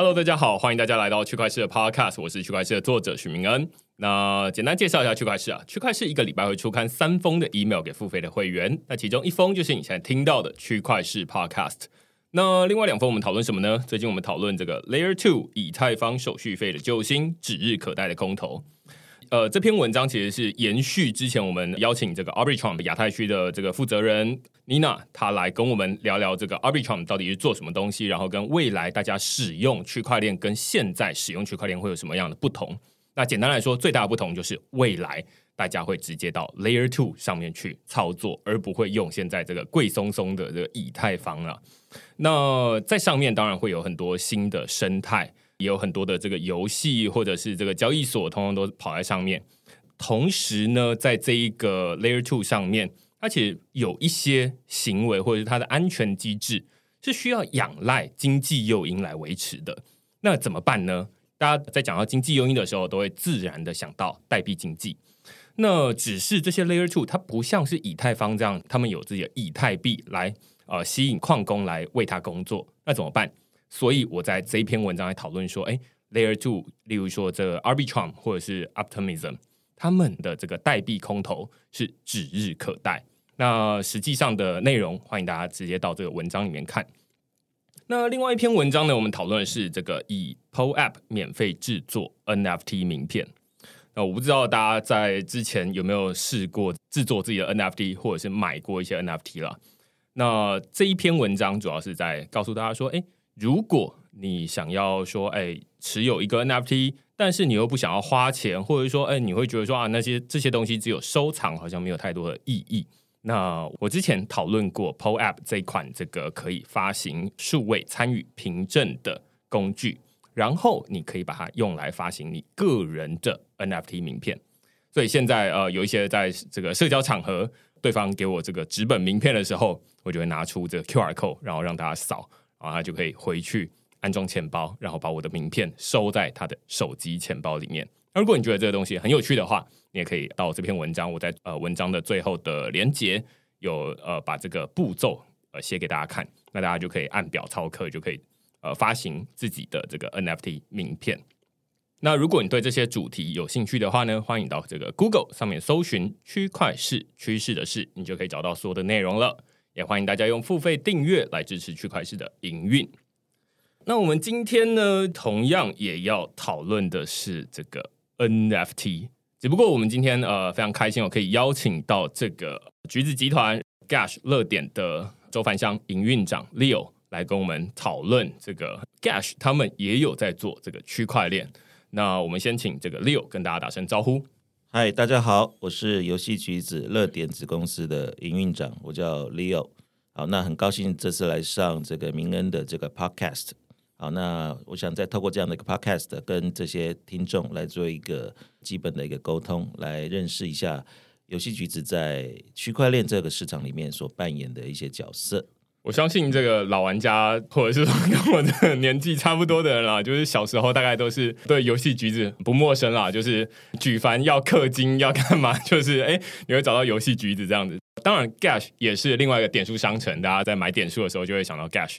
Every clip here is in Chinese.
Hello，大家好，欢迎大家来到区块市的 Podcast，我是区块市的作者许明恩。那简单介绍一下区块市啊，区块市一个礼拜会出刊三封的 email 给付费的会员，那其中一封就是你现在听到的区块市 Podcast。那另外两封我们讨论什么呢？最近我们讨论这个 Layer Two 以太坊手续费的救星，指日可待的空头。呃，这篇文章其实是延续之前我们邀请这个 Arbitrum 亚太区的这个负责人 Nina，她来跟我们聊聊这个 Arbitrum 到底是做什么东西，然后跟未来大家使用区块链跟现在使用区块链会有什么样的不同。那简单来说，最大的不同就是未来大家会直接到 Layer Two 上面去操作，而不会用现在这个贵松松的这个以太坊啊。那在上面当然会有很多新的生态。也有很多的这个游戏或者是这个交易所，通通都跑在上面。同时呢，在这一个 Layer Two 上面，它其实有一些行为或者是它的安全机制是需要仰赖经济诱因来维持的。那怎么办呢？大家在讲到经济诱因的时候，都会自然的想到代币经济。那只是这些 Layer Two，它不像是以太坊这样，他们有自己的以太币来呃吸引矿工来为它工作。那怎么办？所以我在这一篇文章来讨论说，哎，Layer Two，例如说这个 Arbitrum 或者是 Optimism，他们的这个代币空投是指日可待。那实际上的内容，欢迎大家直接到这个文章里面看。那另外一篇文章呢，我们讨论的是这个以 PO App 免费制作 NFT 名片。那我不知道大家在之前有没有试过制作自己的 NFT，或者是买过一些 NFT 了。那这一篇文章主要是在告诉大家说，哎。如果你想要说，哎，持有一个 NFT，但是你又不想要花钱，或者说，哎，你会觉得说啊，那些这些东西只有收藏，好像没有太多的意义。那我之前讨论过 PO App 这款这个可以发行数位参与凭证的工具，然后你可以把它用来发行你个人的 NFT 名片。所以现在呃，有一些在这个社交场合，对方给我这个纸本名片的时候，我就会拿出这个 QR code，然后让大家扫。然后他就可以回去安装钱包，然后把我的名片收在他的手机钱包里面。那如果你觉得这个东西很有趣的话，你也可以到这篇文章，我在呃文章的最后的连接有呃把这个步骤呃写给大家看，那大家就可以按表操课，就可以呃发行自己的这个 NFT 名片。那如果你对这些主题有兴趣的话呢，欢迎到这个 Google 上面搜寻“区块市趋势的事”，你就可以找到所有的内容了。也欢迎大家用付费订阅来支持区块链的营运。那我们今天呢，同样也要讨论的是这个 NFT。只不过我们今天呃非常开心，我可以邀请到这个橘子集团 Gash 乐点的周凡香营运长 Leo 来跟我们讨论这个 Gash，他们也有在做这个区块链。那我们先请这个 Leo 跟大家打声招呼。嗨，大家好，我是游戏橘子乐点子公司的营运长，我叫 Leo。好，那很高兴这次来上这个明恩的这个 Podcast。好，那我想再透过这样的一个 Podcast，跟这些听众来做一个基本的一个沟通，来认识一下游戏橘子在区块链这个市场里面所扮演的一些角色。我相信这个老玩家，或者是说跟我的 年纪差不多的人啦，就是小时候大概都是对游戏橘子不陌生啦。就是举凡要氪金要干嘛，就是哎，你会找到游戏橘子这样子。当然，Gash 也是另外一个点数商城，大家在买点数的时候就会想到 Gash。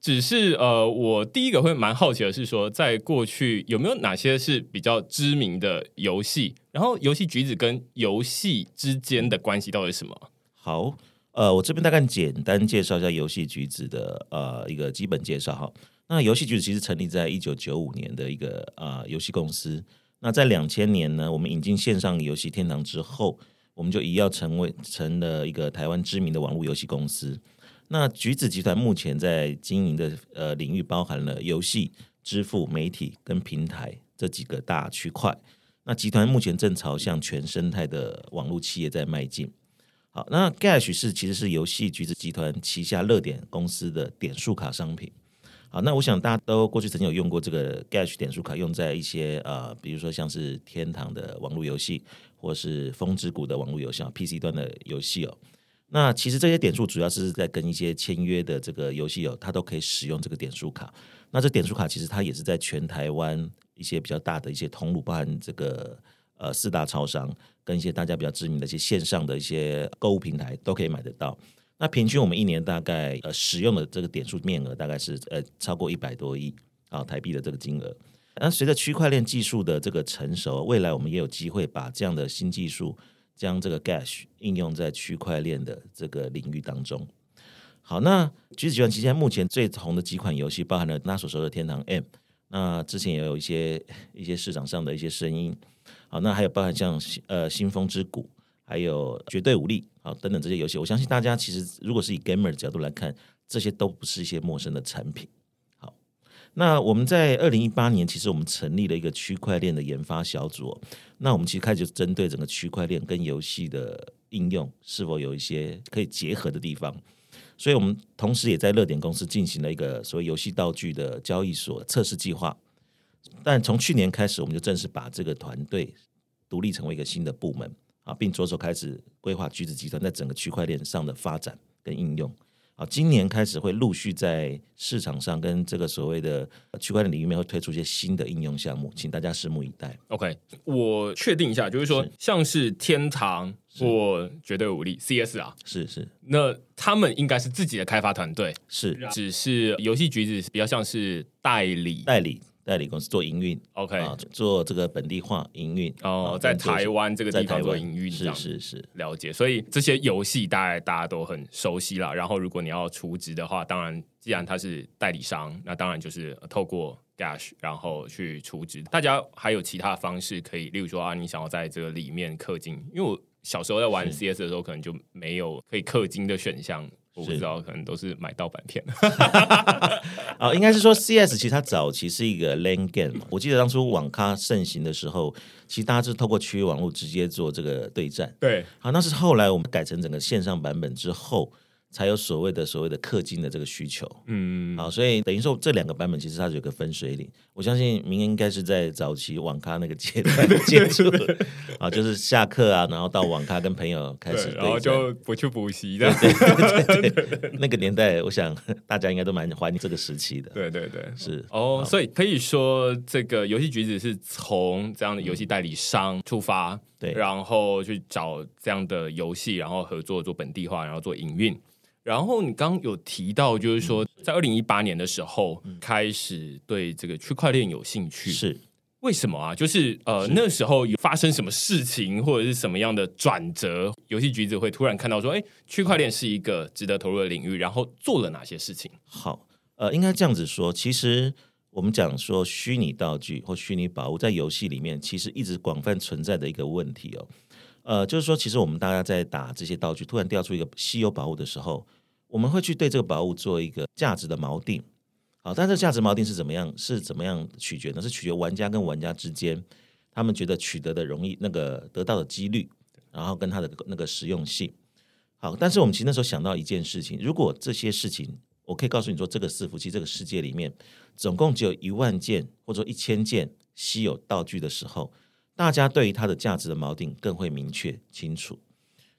只是呃，我第一个会蛮好奇的是说，在过去有没有哪些是比较知名的游戏？然后游戏橘子跟游戏之间的关系到底是什么？好。呃，我这边大概简单介绍一下游戏橘子的呃一个基本介绍哈。那游戏橘子其实成立在一九九五年的一个呃游戏公司。那在两千年呢，我们引进线上游戏天堂之后，我们就一要成为成了一个台湾知名的网络游戏公司。那橘子集团目前在经营的呃领域包含了游戏、支付、媒体跟平台这几个大区块。那集团目前正朝向全生态的网络企业在迈进。好，那 Gash 是其实是游戏橘子集团旗下热点公司的点数卡商品。好，那我想大家都过去曾经有用过这个 Gash 点数卡，用在一些呃，比如说像是天堂的网络游戏，或是风之谷的网络游戏啊，PC 端的游戏哦。那其实这些点数主要是在跟一些签约的这个游戏哦，它都可以使用这个点数卡。那这点数卡其实它也是在全台湾一些比较大的一些通路，包含这个呃四大超商跟一些大家比较知名的一些线上的一些购物平台都可以买得到。那平均我们一年大概呃使用的这个点数面额大概是呃超过一百多亿啊台币的这个金额。那随着区块链技术的这个成熟，未来我们也有机会把这样的新技术。将这个 Gash 应用在区块链的这个领域当中。好，那橘子集团旗下目前最红的几款游戏，包含了他所说的《天堂 M》，那之前也有一些一些市场上的一些声音。好，那还有包含像呃《新风之谷》，还有《绝对武力》好等等这些游戏，我相信大家其实如果是以 Gamer 的角度来看，这些都不是一些陌生的产品。好那我们在二零一八年，其实我们成立了一个区块链的研发小组。那我们其实开始针对整个区块链跟游戏的应用，是否有一些可以结合的地方。所以我们同时也在热点公司进行了一个所谓游戏道具的交易所测试计划。但从去年开始，我们就正式把这个团队独立成为一个新的部门啊，并着手开始规划橘子集团在整个区块链上的发展跟应用。啊，今年开始会陆续在市场上跟这个所谓的区块链领域面会推出一些新的应用项目，请大家拭目以待。OK，我确定一下，就是说像是天堂或绝对武力 CS 啊，是是，那他们应该是自己的开发团队，是，只是游戏橘子比较像是代理代理。代理公司做营运，OK，做这个本地化营运哦，在台湾这个地方做营运，是是是，了解。所以这些游戏大概大家都很熟悉了。然后如果你要储值的话，当然既然它是代理商，那当然就是透过 Gash 然后去储值。大家还有其他方式可以，例如说啊，你想要在这个里面氪金，因为我小时候在玩 CS 的时候，可能就没有可以氪金的选项。我不知道，可能都是买盗版片。啊，应该是说 CS 其实它早期是一个 LAN game。我记得当初网咖盛行的时候，其实大家是透过区域网络直接做这个对战。对，好，那是后来我们改成整个线上版本之后。才有所谓的所谓的氪金的这个需求，嗯，好，所以等于说这两个版本其实它是有个分水岭。我相信明应该是在早期网咖那个阶段接触，啊，就是下课啊，然后到网咖跟朋友开始，然后就不去补习的，那个年代，我想大家应该都蛮怀念这个时期的。对对对，是哦，所以可以说这个游戏橘子是从这样的游戏代理商出发，对，然后去找这样的游戏，然后合作做本地化，然后做营运。然后你刚有提到，就是说在二零一八年的时候开始对这个区块链有兴趣，是为什么啊？就是呃那时候有发生什么事情，或者是什么样的转折，游戏橘子会突然看到说，哎，区块链是一个值得投入的领域，然后做了哪些事情？好，呃，应该这样子说，其实我们讲说虚拟道具或虚拟宝物在游戏里面，其实一直广泛存在的一个问题哦。呃，就是说，其实我们大家在打这些道具，突然掉出一个稀有宝物的时候，我们会去对这个宝物做一个价值的锚定。好，但这价值锚定是怎么样？是怎么样取决呢？是取决玩家跟玩家之间，他们觉得取得的容易，那个得到的几率，然后跟它的那个实用性。好，但是我们其实那时候想到一件事情：如果这些事情，我可以告诉你说，这个伺服器这个世界里面，总共只有一万件或者一千件稀有道具的时候。大家对于它的价值的锚定更会明确清楚。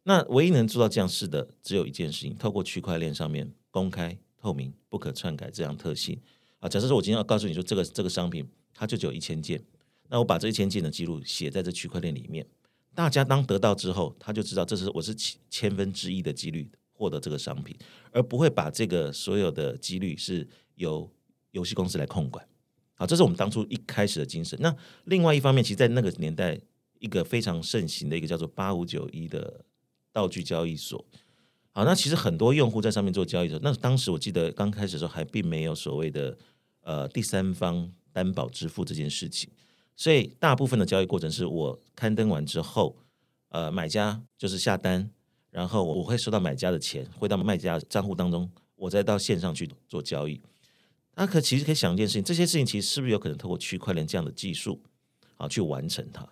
那唯一能做到这样事的，只有一件事情：透过区块链上面公开、透明、不可篡改这样特性啊。假设说我今天要告诉你说，这个这个商品它就只有一千件，那我把这一千件的记录写在这区块链里面，大家当得到之后，他就知道这是我是千分之一的几率获得这个商品，而不会把这个所有的几率是由游戏公司来控管。好，这是我们当初一开始的精神。那另外一方面，其实，在那个年代，一个非常盛行的一个叫做八五九一的道具交易所。好，那其实很多用户在上面做交易的时候，那当时我记得刚开始的时候，还并没有所谓的呃第三方担保支付这件事情。所以大部分的交易过程是我刊登完之后，呃，买家就是下单，然后我会收到买家的钱汇到卖家账户当中，我再到线上去做交易。那可其实可以想一件事情，这些事情其实是不是有可能透过区块链这样的技术啊去完成它？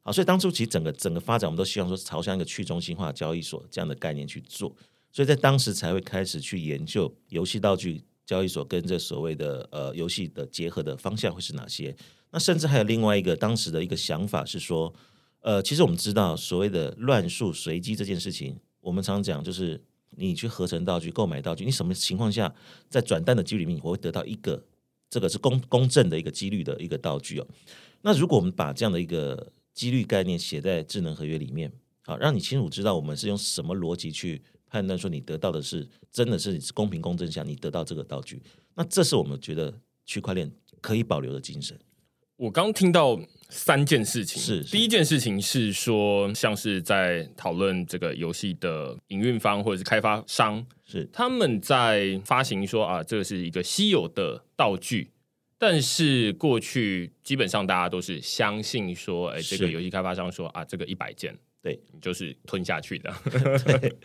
好，所以当初其实整个整个发展，我们都希望说朝向一个去中心化交易所这样的概念去做，所以在当时才会开始去研究游戏道具交易所跟这所谓的呃游戏的结合的方向会是哪些。那甚至还有另外一个当时的一个想法是说，呃，其实我们知道所谓的乱数随机这件事情，我们常讲就是你去合成道具、购买道具，你什么情况下在转蛋的几率里面，你会得到一个这个是公公正的一个几率的一个道具哦。那如果我们把这样的一个几率概念写在智能合约里面，好，让你清楚知道我们是用什么逻辑去判断说你得到的是真的是公平公正下你得到这个道具，那这是我们觉得区块链可以保留的精神。我刚听到三件事情，是第一件事情是说，像是在讨论这个游戏的营运方或者是开发商，是。他们在发行说啊，这个是一个稀有的道具，但是过去基本上大家都是相信说，哎，这个是。游戏开发商说啊，这个一百件，对，你就是吞下去的。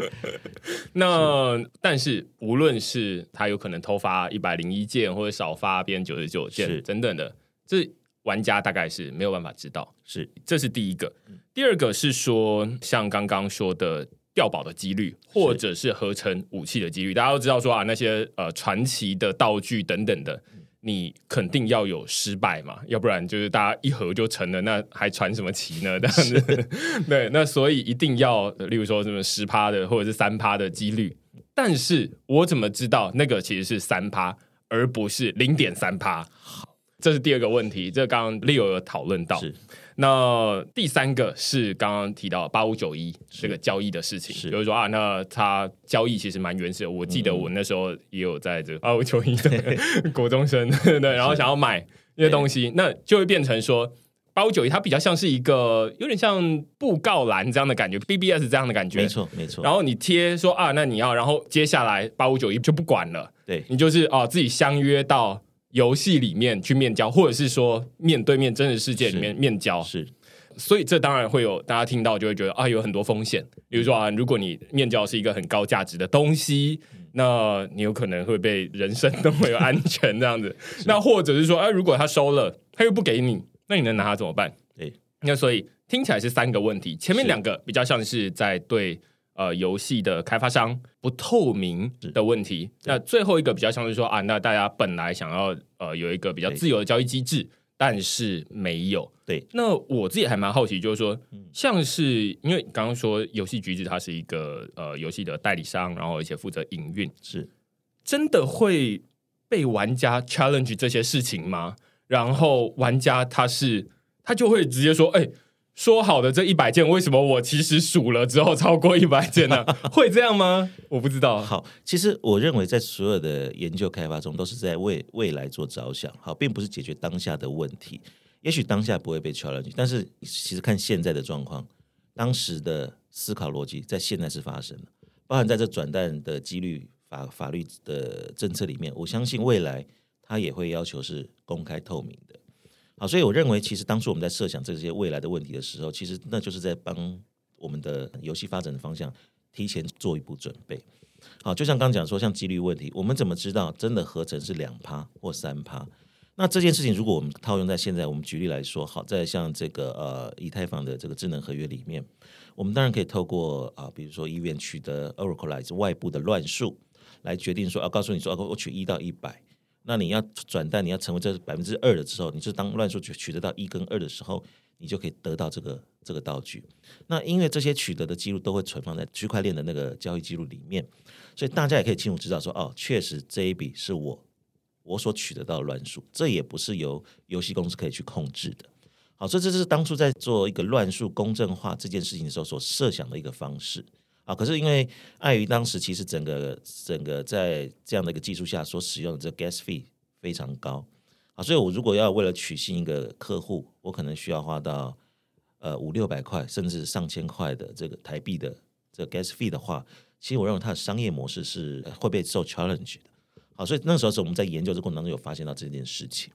那但是无论是他有可能偷发一百零一件，或者少发变九十九件是。等等的，这玩家大概是没有办法知道。是这是第一个。第二个是说，像刚刚说的掉宝的几率，或者是合成武器的几率，大家都知道说啊，那些呃传奇的道具等等的，你肯定要有失败嘛，要不然就是大家一合就成了，那还传什么奇呢？这样子，对，那所以一定要，呃例如说什么十趴的或者是三趴的几率。但是我怎么知道那个其实是三趴，而不是零点三趴？这是第二个问题，这刚刚 Leo 有讨论到。是那第三个是刚刚提到八五九一这个交易的事情，是就是说啊，那它交易其实蛮原始的。我记得我那时候也有在这个 八五九一的国中生，对，然后想要买那些东西，那就会变成说八五九一它比较像是一个有点像布告栏这样的感觉，BBS 这样的感觉，没。错没错。然后你贴说啊，那你要，然后接下来八五九一就不管了，对你就是哦自己相约到游戏里面去面交，或者是说面对面真实世界里面面交，是。所以这当然会有大家听到就会觉得啊有很多风险，比如说啊，如果你面交是一个很高价值的东西，那你有可能会被人身都没有安全这样子。那或者是说，哎、如果他收了，他又不给你，那你能拿他怎么办？对，那所以听起来是三个问题，前面两个比较像是在对呃游戏的开发商不透明的问题，那最后一个比较像是说啊，那大家本来想要呃有一个比较自由的交易机制，但是没有。对。那我自己还蛮好奇，就是说，嗯。像是因为刚刚说游戏橘子它是一个呃游戏的代理商，然后而且负责营运，是。真的会被玩家 challenge 这些事情吗？然后玩家他是他就会直接说，哎、说好的这一百件，为什么我其实数了之后超过一百件呢？会这样吗？我不知道。好，其实我认为在所有的研究开发中，都是在为未来做着想，好，并不是解决当下的问题。也许当下不会被 challenge，但是其实看现在的状况，当时的思考逻辑在现在是发生了，包含在这转蛋的几率法法律的政策里面，我相信未来它也会要求是公开透明的。好，所以我认为，其实当初我们在设想这些未来的问题的时候，其实那就是在帮我们的游戏发展的方向提前做一步准备。好，就像刚讲说，像几率问题，我们怎么知道真的合成是两趴或三趴？那这件事情，如果我们套用在现在，我们举例来说，好，在像这个呃以太坊的这个智能合约里面，我们当然可以透过啊、比如说医院取得 Oracle 来自外部的乱数，来决定说，啊，告诉你说，啊，我取一到一百，那你要转蛋，你要成为这百分之二的时候，你就当乱数取取得到一跟二的时候，你就可以得到这个这个道具。那因为这些取得的记录都会存放在区块链的那个交易记录里面，所以大家也可以清楚知道说，哦，确实这一笔是我我所取得到的乱数，这也不是由游戏公司可以去控制的。好，所以这是当初在做一个乱数公正化这件事情的时候所设想的一个方式啊。可是因为碍于当时其实整个整个在这样的一个技术下所使用的这 gas fee 非常高啊，所以我如果要为了取信一个客户，我可能需要花到呃五六百块甚至上千块的这个台币的这个 gas fee 的话，其实我认为它的商业模式是会被受 challenge 的。好，所以那时候是我们在研究这过程当中有发现到这件事情。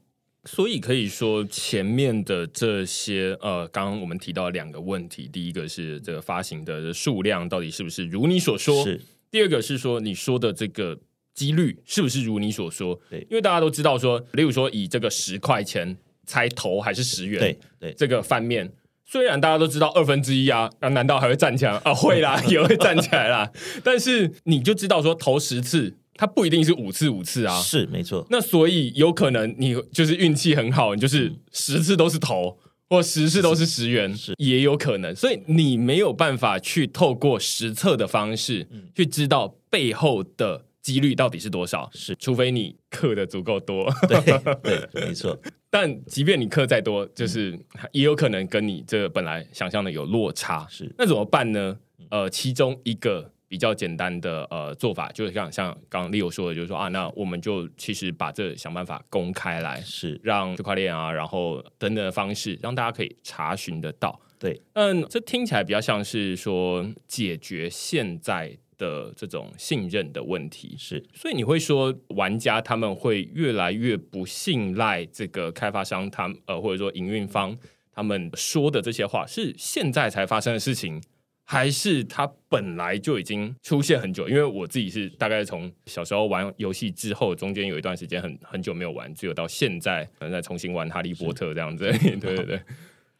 所以可以说，前面的这些呃，刚刚我们提到两个问题，第一个是这个发行的数量到底是不是如你所说，是第二个是说你说的这个几率是不是如你所说？对因为大家都知道说，例如说以这个十块钱猜头还是十元，对对这个翻面。虽然大家都知道二分之一啊，啊，难道还会站起来啊？会啦，也会站起来啦。但是你就知道说投十次，它不一定是五次五次啊。是没错，那所以有可能你就是运气很好，你就是十次都是头，或十次都是十元，是也有可能。所以你没有办法去透过实测的方式、去知道背后的几率到底是多少，是除非你刻的足够多。对对，没错，但即便你刻再多，就是也有可能跟你这个本来想象的有落差。是那怎么办呢？呃，其中一个比较简单的呃做法，就是像像刚刚 Leo 说的，就是说啊，那我们就其实把这想办法公开来，是让区块链啊，然后等等的方式，让大家可以查询得到。对，嗯，这听起来比较像是说解决现在的这种信任的问题。是所以你会说，玩家他们会越来越不信赖这个开发商，他们呃或者说营运方他们说的这些话是现在才发生的事情，还是它本来就已经出现很久？因为我自己是大概从小时候玩游戏之后，中间有一段时间很很久没有玩，只有到现在可能再重新玩《哈利波特》这样子。对对对，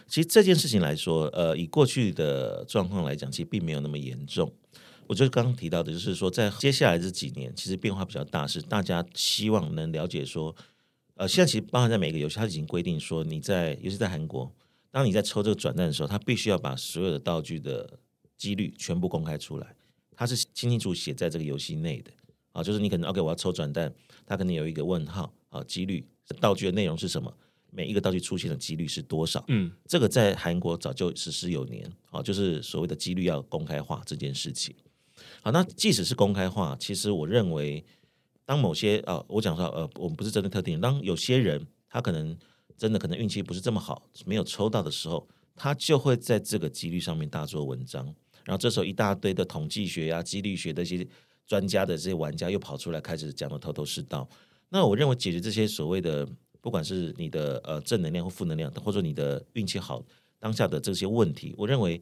其实这件事情来说，呃，以过去的状况来讲，其实并没有那么严重。我就刚刚提到的，就是说，在接下来这几年，其实变化比较大，是大家希望能了解说，呃，现在其实包含在每个游戏，它已经规定说，你在尤其在韩国，当你在抽这个转蛋的时候，它必须要把所有的道具的几率全部公开出来，它是清清楚写在这个游戏内的。啊，就是你可能 OK，我要抽转蛋，它可能有一个问号。啊，几率道具的内容是什么，每一个道具出现的几率是多少，嗯，这个在韩国早就实施有年，啊，就是所谓的几率要公开化这件事情。好，那即使是公开化，其实我认为，当某些啊，我讲说呃，我们不是针对特定人，当有些人他可能真的可能运气不是这么好，没有抽到的时候，他就会在这个几率上面大做文章，然后这时候一大堆的统计学呀、几率学的一些专家的这些玩家又跑出来开始讲的头头是道。那我认为解决这些所谓的不管是你的呃正能量或负能量，或者你的运气好当下的这些问题，我认为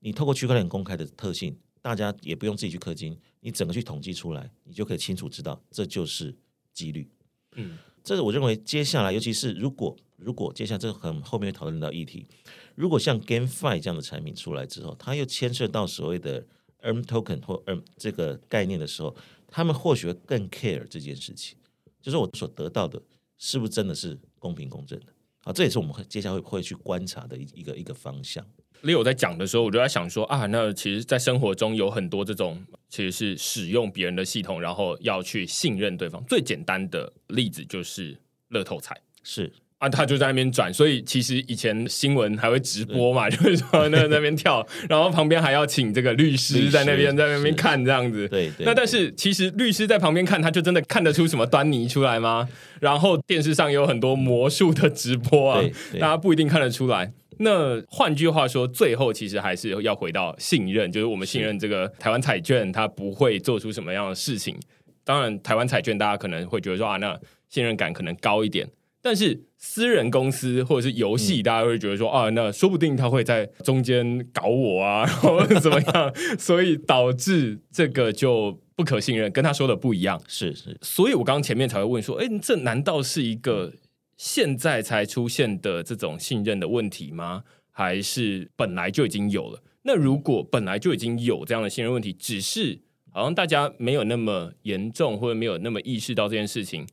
你透过区块链公开的特性，大家也不用自己去氪金，你整个去统计出来，你就可以清楚知道这就是几率。嗯，这是我认为接下来，尤其是如果如果接下来这个很后面会讨论到议题，如果像 GameFi 这样的产品出来之后，它又牵涉到所谓的 Earn Token 或 Earn 这个概念的时候，他们或许会更 care 这件事情，就是我所得到的是不是真的是公平公正的。好，这也是我们会接下来会会去观察的一一个一个方向。Leo 在讲的时候，我就在想说啊，那其实，在生活中有很多这种其实是使用别人的系统，然后要去信任对方。最简单的例子就是乐透彩是啊，他就在那边转，所以其实以前新闻还会直播嘛，就是说那那边跳，然后旁边还要请这个律律师师在那边在那边看这样子。对对。那但是其实律师在旁边看，他就真的看得出什么端倪出来吗？然后电视上有很多魔术的直播啊大家不一定看得出来。那换句话说，最后其实还是要回到信任，就是我们信任这个台湾彩券，它不会做出什么样的事情。当然，台湾彩券大家可能会觉得说啊，那信任感可能高一点。但是私人公司或者是游戏，大家会觉得说啊，那说不定他会在中间搞我啊，然后怎么样，所以导致这个就不可信任，跟他说的不一样。是是所以我刚刚前面才会问说，哎，这难道是一个现在才出现的这种信任的问题吗？还是本来就已经有了？那如果本来就已经有这样的信任问题，只是好像大家没有那么严重，或者没有那么意识到这件事情。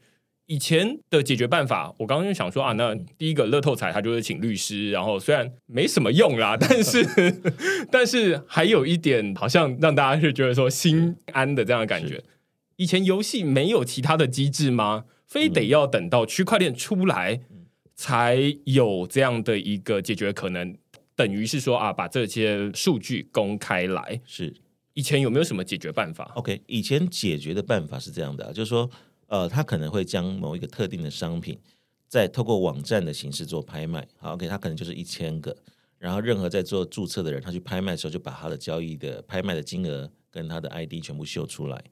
以前的解决办法，我刚刚就想说啊，那第一个乐透彩，他就是请律师，然后虽然没什么用啦，但是 但是还有一点，好像让大家是觉得说心安的这样的感觉。以前游戏没有其他的机制吗？非得要等到区块链出来，才有这样的一个解决可能？等于是说啊，把这些数据公开来。是以前有没有什么解决办法？OK，以前解决的办法是这样的、啊，就是说，呃，他可能会将某一个特定的商品，再透过网站的形式做拍卖。好，OK，他可能就是一千个，然后任何在做注册的人，他去拍卖的时候，就把他的交易的拍卖的金额跟他的 ID 全部秀出来。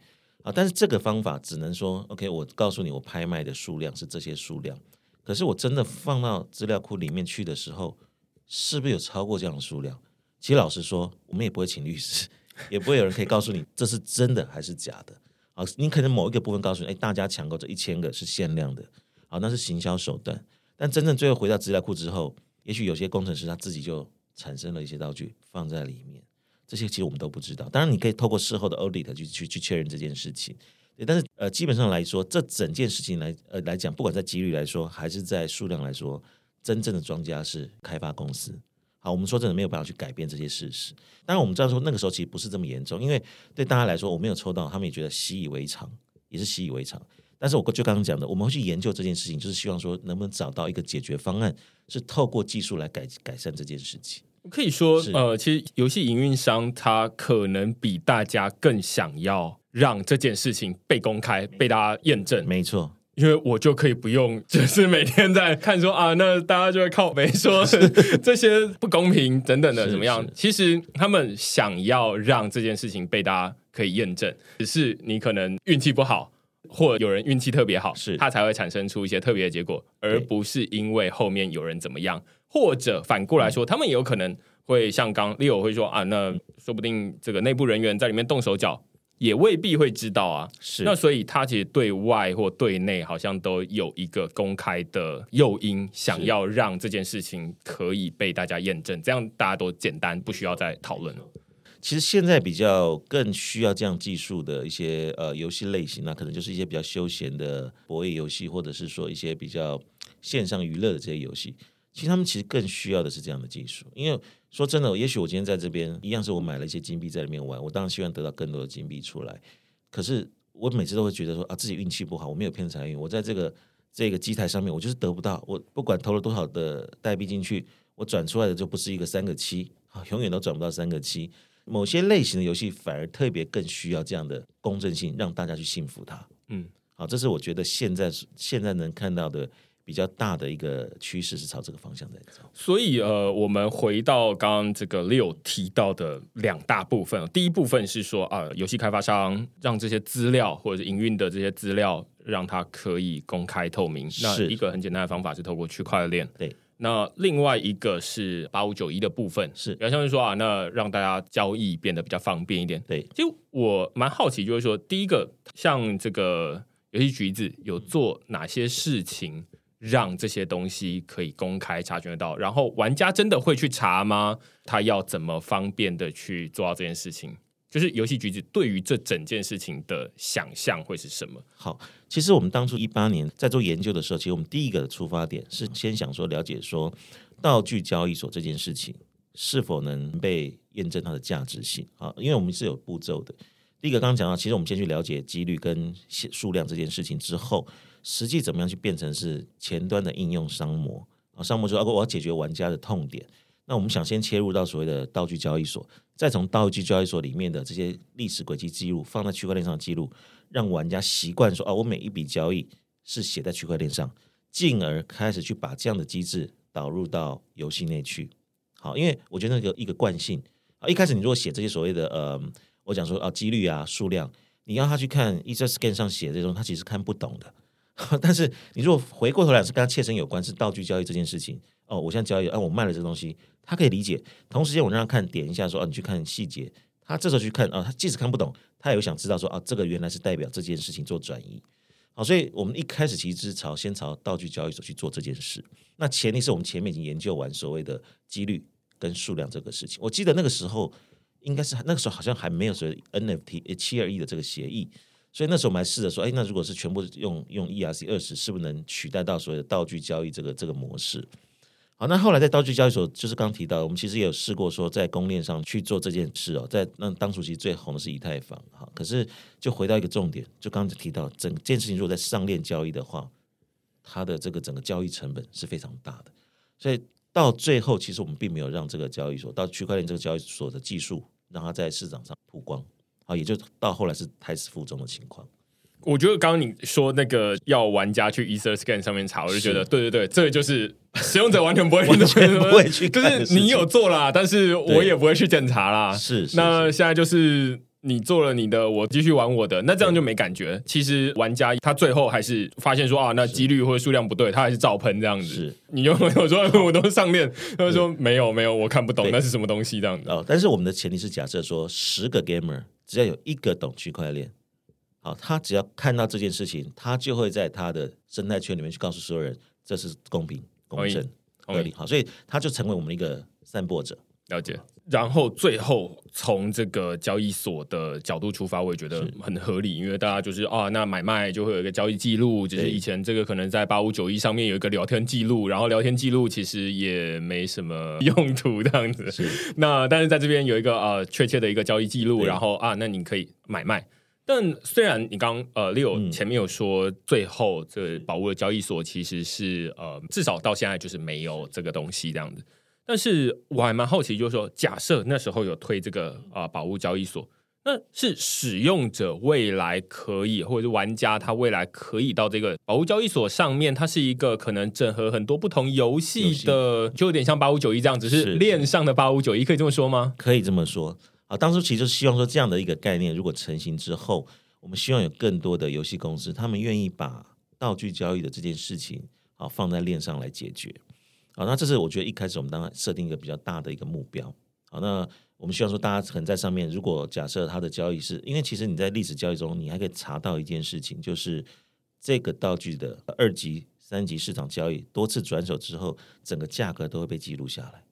啊，但是这个方法只能说，OK，我告诉你，我拍卖的数量是这些数量，可是我真的放到资料库里面去的时候，是不是有超过这样的数量？其实老实说，我们也不会请律师，也不会有人可以告诉你这是真的还是假的。啊，你可能某一个部分告诉你，哎，大家抢购这一千个是限量的，好，那是行销手段。但真正最后回到资料库之后，也许有些工程师他自己就产生了一些道具放在里面，这些其实我们都不知道。当然，你可以透过事后的 audit 去去去确认这件事情。对，但是呃，基本上来说，这整件事情来呃来讲，不管在几率来说，还是在数量来说，真正的庄家是开发公司。好，我们说真的没有办法去改变这些事实。当然，我们知道说那个时候其实不是这么严重，因为对大家来说，我没有抽到，他们也觉得习以为常，也是习以为常。但是我就刚刚讲的，我们会去研究这件事情，就是希望说能不能找到一个解决方案，是透过技术来改改善这件事情。可以说，呃，其实游戏营运商他可能比大家更想要让这件事情被公开、被大家验证。没错。因为我就可以不用，就是每天在看说啊，那大家就会靠背说 这些不公平等等的怎么样？其实他们想要让这件事情被大家可以验证，只是你可能运气不好，或有人运气特别好，是他才会产生出一些特别的结果，而不是因为后面有人怎么样，或者反过来说，他们也有可能会像刚 Leo 会说啊，那说不定这个内部人员在里面动手脚。也未必会知道啊，是那所以他其实对外或对内好像都有一个公开的诱因，想要让这件事情可以被大家验证，这样大家都简单不需要再讨论了。其实现在比较更需要这样技术的一些呃游戏类型，那可能就是一些比较休闲的博弈游戏，或者是说一些比较线上娱乐的这些游戏。其实他们其实更需要的是这样的技术，因为说真的，也许我今天在这边一样是我买了一些金币在里面玩，我当然希望得到更多的金币出来。可是我每次都会觉得说啊，自己运气不好，我没有偏财运，我在这个这个机台上面，我就是得不到。我不管投了多少的代币进去，我转出来的就不是一个三个七啊，永远都转不到三个七。某些类型的游戏反而特别更需要这样的公正性，让大家去信服它。嗯，好，这是我觉得现在现在能看到的。比较大的一个趋势是朝这个方向在走，所以呃，我们回到刚刚这个六提到的两大部分，第一部分是说啊，游戏开发商让这些资料或者是营运的这些资料让它可以公开透明。那一个很简单的方法是透过区块链。对，那另外一个是八五九一的部分，是比较像是说啊，那让大家交易变得比较方便一点。对，就我蛮好奇，就是说第一个像这个游戏橘子有做哪些事情？让这些东西可以公开查询得到，然后玩家真的会去查吗？他要怎么方便的去做到这件事情？就是游戏橘子对于这整件事情的想象会是什么？好，其实我们当初一八年在做研究的时候，其实我们第一个出发点是先想说了解说道具交易所这件事情是否能被验证它的价值性啊？因为我们是有步骤的。第一个刚刚讲到，其实我们先去了解几率跟数量这件事情之后。实际怎么样去变成是前端的应用商模啊？商模说：“啊，我要解决玩家的痛点。”那我们想先切入到所谓的道具交易所，再从道具交易所里面的这些历史轨迹记录放在区块链上的记录，让玩家习惯说：“哦，我每一笔交易是写在区块链上。”进而开始去把这样的机制导入到游戏内去。好，因为我觉得那个一个惯性啊，一开始你如果写这些所谓的呃，我讲说啊几率啊数量，你要他去看 e s scan 上写这种，他其实看不懂的。但是你如果回过头来是跟他切身有关，是道具交易这件事情哦，我现在交易，哎，我卖了这东西，他可以理解。同时间我让他看点一下，说啊，你去看细节。他这时候去看啊，他即使看不懂，他也想知道说啊，这个原来是代表这件事情做转移。好，所以我们一开始其实是朝先朝道具交易所去做这件事。那前提是我们前面已经研究完所谓的几率跟数量这个事情。我记得那个时候应该是那个时候好像还没有所谓 NFT 七二一的这个协议。所以那时候我们还试着说，哎，那如果是全部用用 ERC 二十，是不是能取代到所谓的道具交易这个这个模式？好，那后来在道具交易所，就是刚提到，我们其实也有试过说，在公链上去做这件事哦。在那当初其实最红的是以太坊，哈，可是就回到一个重点，就刚才提到，整件事情如果在上链交易的话，它的这个整个交易成本是非常大的。所以到最后，其实我们并没有让这个交易所到区块链这个交易所的技术，让它在市场上曝光。啊，也就到后来是胎死腹中的情况。我觉得刚刚你说那个要玩家去 EtherScan 上面查，我就觉得对对对，这个就是 使用者完全不会，完全不会去，就是你有做啦，但是我也不会去检查啦。是，那现在就是你做了你的，我继续玩我的，那这样就没感觉。其实玩家他最后还是发现说啊，那几率或者数量不对，他还是照喷这样子。是，你有没有说我都上链？他说没有没有，我看不懂那是什么东西这样子。哦，但是我们的前提是假设说，十个 gamer 只要有一个懂区块链，好，他只要看到这件事情，他就会在他的生态圈里面去告诉所有人，这是公平、公正、合理。好，所以他就成为我们的一个散播者。了解。然后最后从这个交易所的角度出发，我也觉得很合理，因为大家就是啊，那买卖就会有一个交易记录，就是以前这个可能在八五九一上面有一个聊天记录，然后聊天记录其实也没什么用途这样子。那但是在这边有一个呃确切的一个交易记录，然后啊，那你可以买卖。但虽然你刚呃六前面有说，最后这宝物的交易所其实是呃至少到现在就是没有这个东西这样子。但是我还蛮好奇，就是说，假设那时候有推这个啊宝物交易所，那是使用者未来可以，或者是玩家他未来可以到这个宝物交易所上面，它是一个可能整合很多不同游戏的，就有点像八五九一这样，只是链上的八五九一，可以这么说吗？可以这么说啊。当初其实希望说，这样的一个概念如果成型之后，我们希望有更多的游戏公司，他们愿意把道具交易的这件事情啊放在链上来解决。好，那这是我觉得一开始我们当然设定一个比较大的一个目标。好，那我们希望说大家可能在上面，如果假设它的交易是因为其实你在历史交易中，你还可以查到一件事情，就是这个道具的二级、三级市场交易多次转手之后，整个价格都会被记录下来。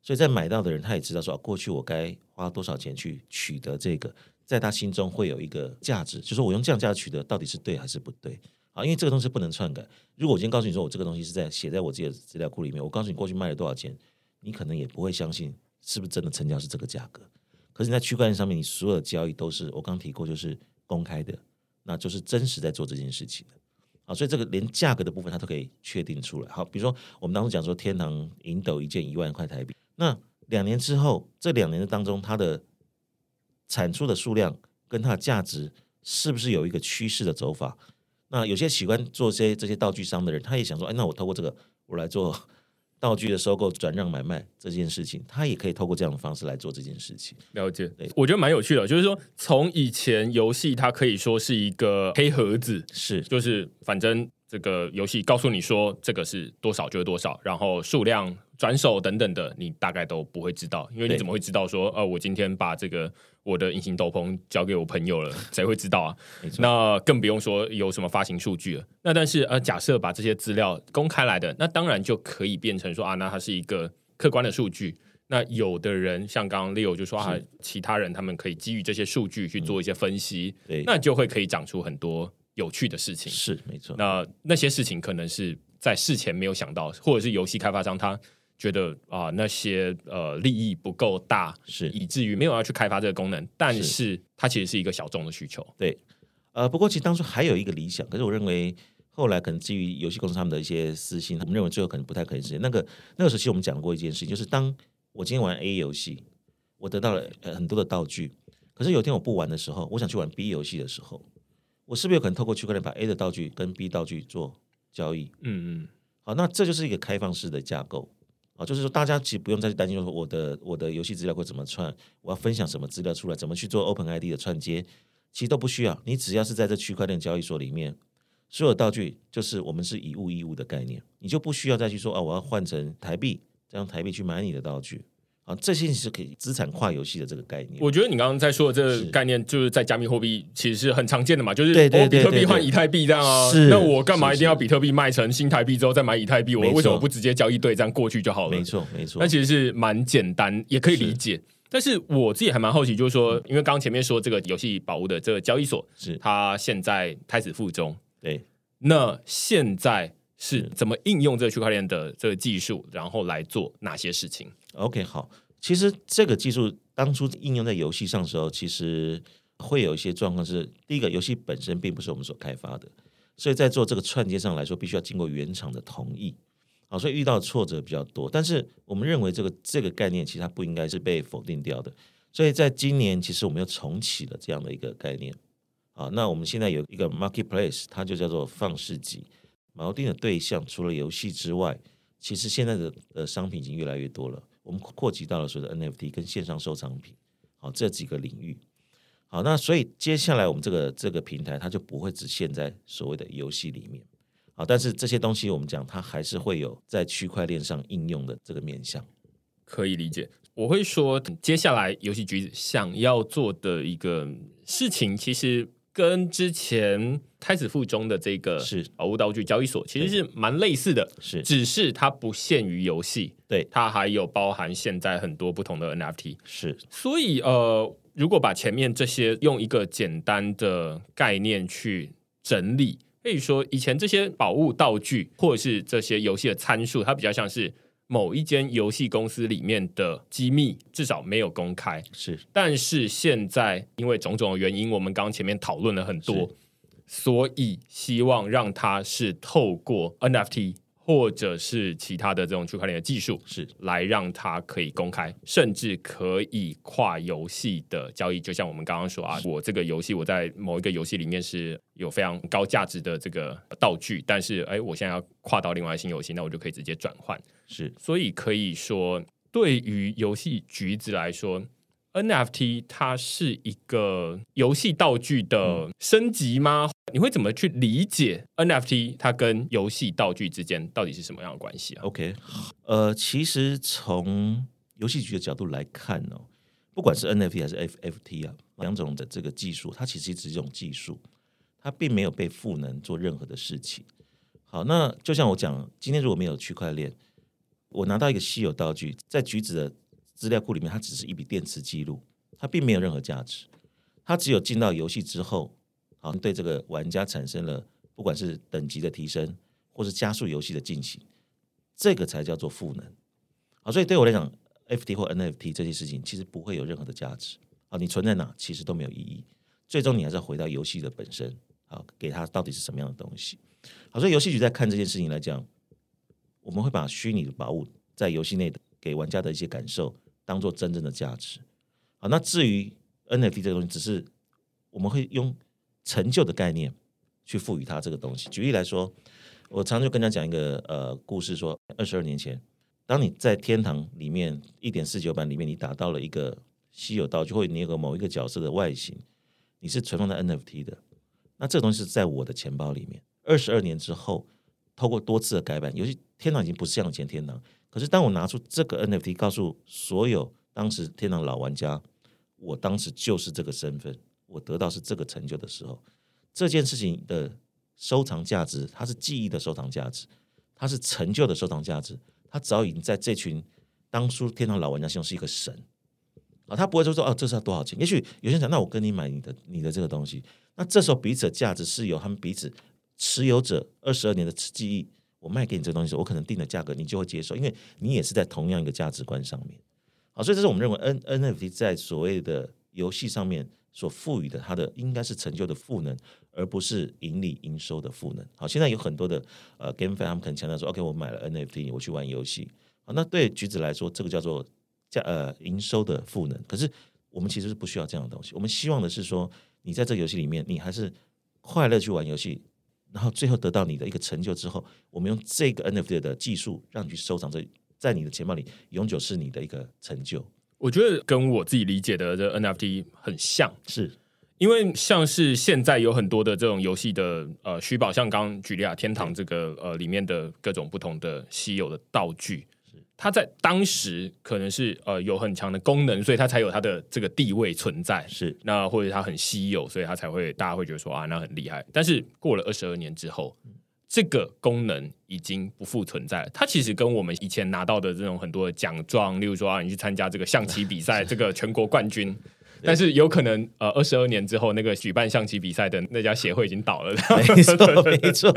所以在买到的人他也知道说，过去我该花多少钱去取得这个，在他心中会有一个价值，就是我用降价取得到底是对还是不对。啊，因为这个东西不能篡改。如果我今天告诉你说我这个东西是在写在我自己的资料库里面，我告诉你过去卖了多少钱，你可能也不会相信是不是真的成交是这个价格。可是你在区块链上面，你所有的交易都是我刚提过，就是公开的，那就是真实在做这件事情的。啊，所以这个连价格的部分它都可以确定出来。好，比如说我们当初讲说天堂银斗一件一万块台币，那两年之后，这两年的当中，它的产出的数量跟它的价值是不是有一个趋势的走法？那有些喜欢做这些这些道具商的人，他也想说，哎，那我透过这个，我来做 道具的收购、转让、买卖这件事情，他也可以透过这样的方式来做这件事情。了解，我觉得蛮有趣的，就是说，从以前游戏它可以说是一个黑盒子，是，就是反正这个游戏告诉你说这个是多少就是多少，然后数量。转手等等的，你大概都不会知道，因为你怎么会知道说，呃，我今天把这个我的隐形斗篷交给我朋友了，谁会知道啊？那更不用说有什么发行数据了。那但是呃，假设把这些资料公开来的，那当然就可以变成说啊，那它是一个客观的数据。那有的人像刚刚 Leo 就说啊，其他人他们可以基于这些数据去做一些分析，那就会可以长出很多有趣的事情。是没错。那那些事情可能是在事前没有想到，或者是游戏开发商他。觉得啊，那些呃利益不够大，是以至于没有要去开发这个功能。但是它其实是一个小众的需求。对，呃，不过其实当初还有一个理想，可是我认为后来可能基于游戏公司他们的一些私心，我们认为最后可能不太可能实现。那个那个时候，其实我们讲过一件事情，就是当我今天玩 A 游戏，我得到了很多的道具，可是有一天我不玩的时候，我想去玩 B 游戏的时候，我是不是有可能透过区块链把 A 的道具跟 B 道具做交易？嗯嗯，好，那这就是一个开放式的架构。啊，就是说，大家其实不用再去担心说我的我的游戏资料会怎么串，我要分享什么资料出来，怎么去做 Open ID 的串接，其实都不需要。你只要是在这区块链交易所里面，所有道具就是我们是以物易物的概念，你就不需要再去说啊，我要换成台币，再用台币去买你的道具。啊，这些是可以资产跨游戏的这个概念。我觉得你刚刚在说的这个概念，就是在加密货币其实是很常见的嘛，就是我比特币换以太币这样啊。那我干嘛一定要比特币卖成新台币之后再买以太币？我为什么不直接交易对这样过去就好了？没错，没错。那其实是蛮简单，也可以理解。但是我自己还蛮好奇，就是说，因为刚刚前面说这个游戏宝物的这个交易所，是它现在开始附中。对，那现在是怎么应用这个区块链的这个技术，然后来做哪些事情？OK，好。其实这个技术当初应用在游戏上的时候，其实会有一些状况。是第一个，游戏本身并不是我们所开发的，所以在做这个串接上来说，必须要经过原厂的同意。好，所以遇到挫折比较多。但是我们认为这个这个概念其实它不应该是被否定掉的。所以在今年，其实我们又重启了这样的一个概念。啊，那我们现在有一个 marketplace，它就叫做放市集。锚定的对象除了游戏之外，其实现在的呃商品已经越来越多了。我们扩及到了所谓的 NFT 跟线上收藏品，好这几个领域。好，那所以接下来我们这个这个平台，它就不会只限在所谓的游戏里面。好，但是这些东西我们讲，它还是会有在区块链上应用的这个面向。可以理解。我会说，接下来游戏局想要做的一个事情，其实跟之前开始附中的这个是宝物道具交易所其实是蛮类似的，是。只是它不限于游戏，对，它还有包含现在很多不同的 NFT。是。所以呃，如果把前面这些用一个简单的概念去整理，可以说以前这些宝物道具或者是这些游戏的参数，它比较像是某一间游戏公司里面的机密，至少没有公开。是但是现在因为种种的原因，我们刚刚前面讨论了很多，所以希望让它是透过 NFT 或者是其他的这种区块链的技术，是来让它可以公开，甚至可以跨游戏的交易。就像我们刚刚说啊，我这个游戏我在某一个游戏里面是有非常高价值的这个道具，但是哎，我现在要跨到另外新游戏，那我就可以直接转换。是所以可以说，对于游戏橘子来说，NFT 它是一个游戏道具的升级吗？你会怎么去理解 NFT 它跟游戏道具之间到底是什么样的关系啊？OK，呃，其实从游戏局的角度来看哦，不管是 NFT 还是 FFT 啊，两种的这个技术，它其实只是一种技术，它并没有被赋能做任何的事情。好，那就像我讲，今天如果没有区块链，我拿到一个稀有道具，在橘子的资料库里面，它只是一笔电池记录，它并没有任何价值。它只有进到游戏之后，好对这个玩家产生了不管是等级的提升，或是加速游戏的进行，这个才叫做赋能。好，所以对我来讲，FT 或 NFT 这些事情其实不会有任何的价值。啊，你存在哪其实都没有意义，最终你还是要回到游戏的本身，好，给它到底是什么样的东西。好，所以游戏局在看这件事情来讲，我们会把虚拟的宝物在游戏内的给玩家的一些感受，当做真正的价值。好，那至于 NFT 这个东西，只是我们会用成就的概念去赋予它这个东西。举例来说，我常常就跟他讲一个呃故事说，二十二年前，当你在天堂里面一点四九版里面，你打到了一个稀有道具，或者你有个某一个角色的外形，你是存放在 NFT 的，那这个东西是在我的钱包里面。二十二年之后，透过多次的改版，尤其天堂已经不是像以前天堂，可是当我拿出这个 NFT，告诉所有当时天堂老玩家，我当时就是这个身份，我得到是这个成就的时候，这件事情的收藏价值，它是记忆的收藏价值，它是成就的收藏价值，它早已经在这群当初天堂老玩家心中是一个神啊，他不会说说哦，这是要多少钱？也许有些人讲，那我跟你买你的你的这个东西，那这时候彼此的价值是由他们彼此持有者二十二年的记忆，我卖给你这东西，我可能定的价格你就会接受，因为你也是在同样一个价值观上面。好，所以这是我们认为 N NFT 在所谓的游戏上面所赋予的它的应该是成就的赋能，而不是盈利营收的赋能。好，现在有很多的呃 GameFi 他们可能强调说，OK，我买了 NFT，我去玩游戏。好，那对橘子来说，这个叫做价呃营收的赋能。可是我们其实是不需要这样的东西，我们希望的是说，你在这个游戏里面，你还是快乐去玩游戏。然后最后得到你的一个成就之后，我们用这个 NFT 的技术让你去收藏这，在你的钱包里永久是你的一个成就。我觉得跟我自己理解的这 NFT 很像，是因为像是现在有很多的这种游戏的呃虚宝，像刚刚举例啊，天堂这个呃里面的各种不同的稀有的道具，它在当时可能是呃有很强的功能，所以它才有它的这个地位存在。是那或者它很稀有，所以它才会大家会觉得说啊，那很厉害。但是过了二十二年之后，这个功能已经不复存在了。它其实跟我们以前拿到的这种很多的奖状，例如说啊，你去参加这个象棋比赛，这个全国冠军。但是有可能，呃，二十二年之后，那个举办象棋比赛的那家协会已经倒了。没错，没错。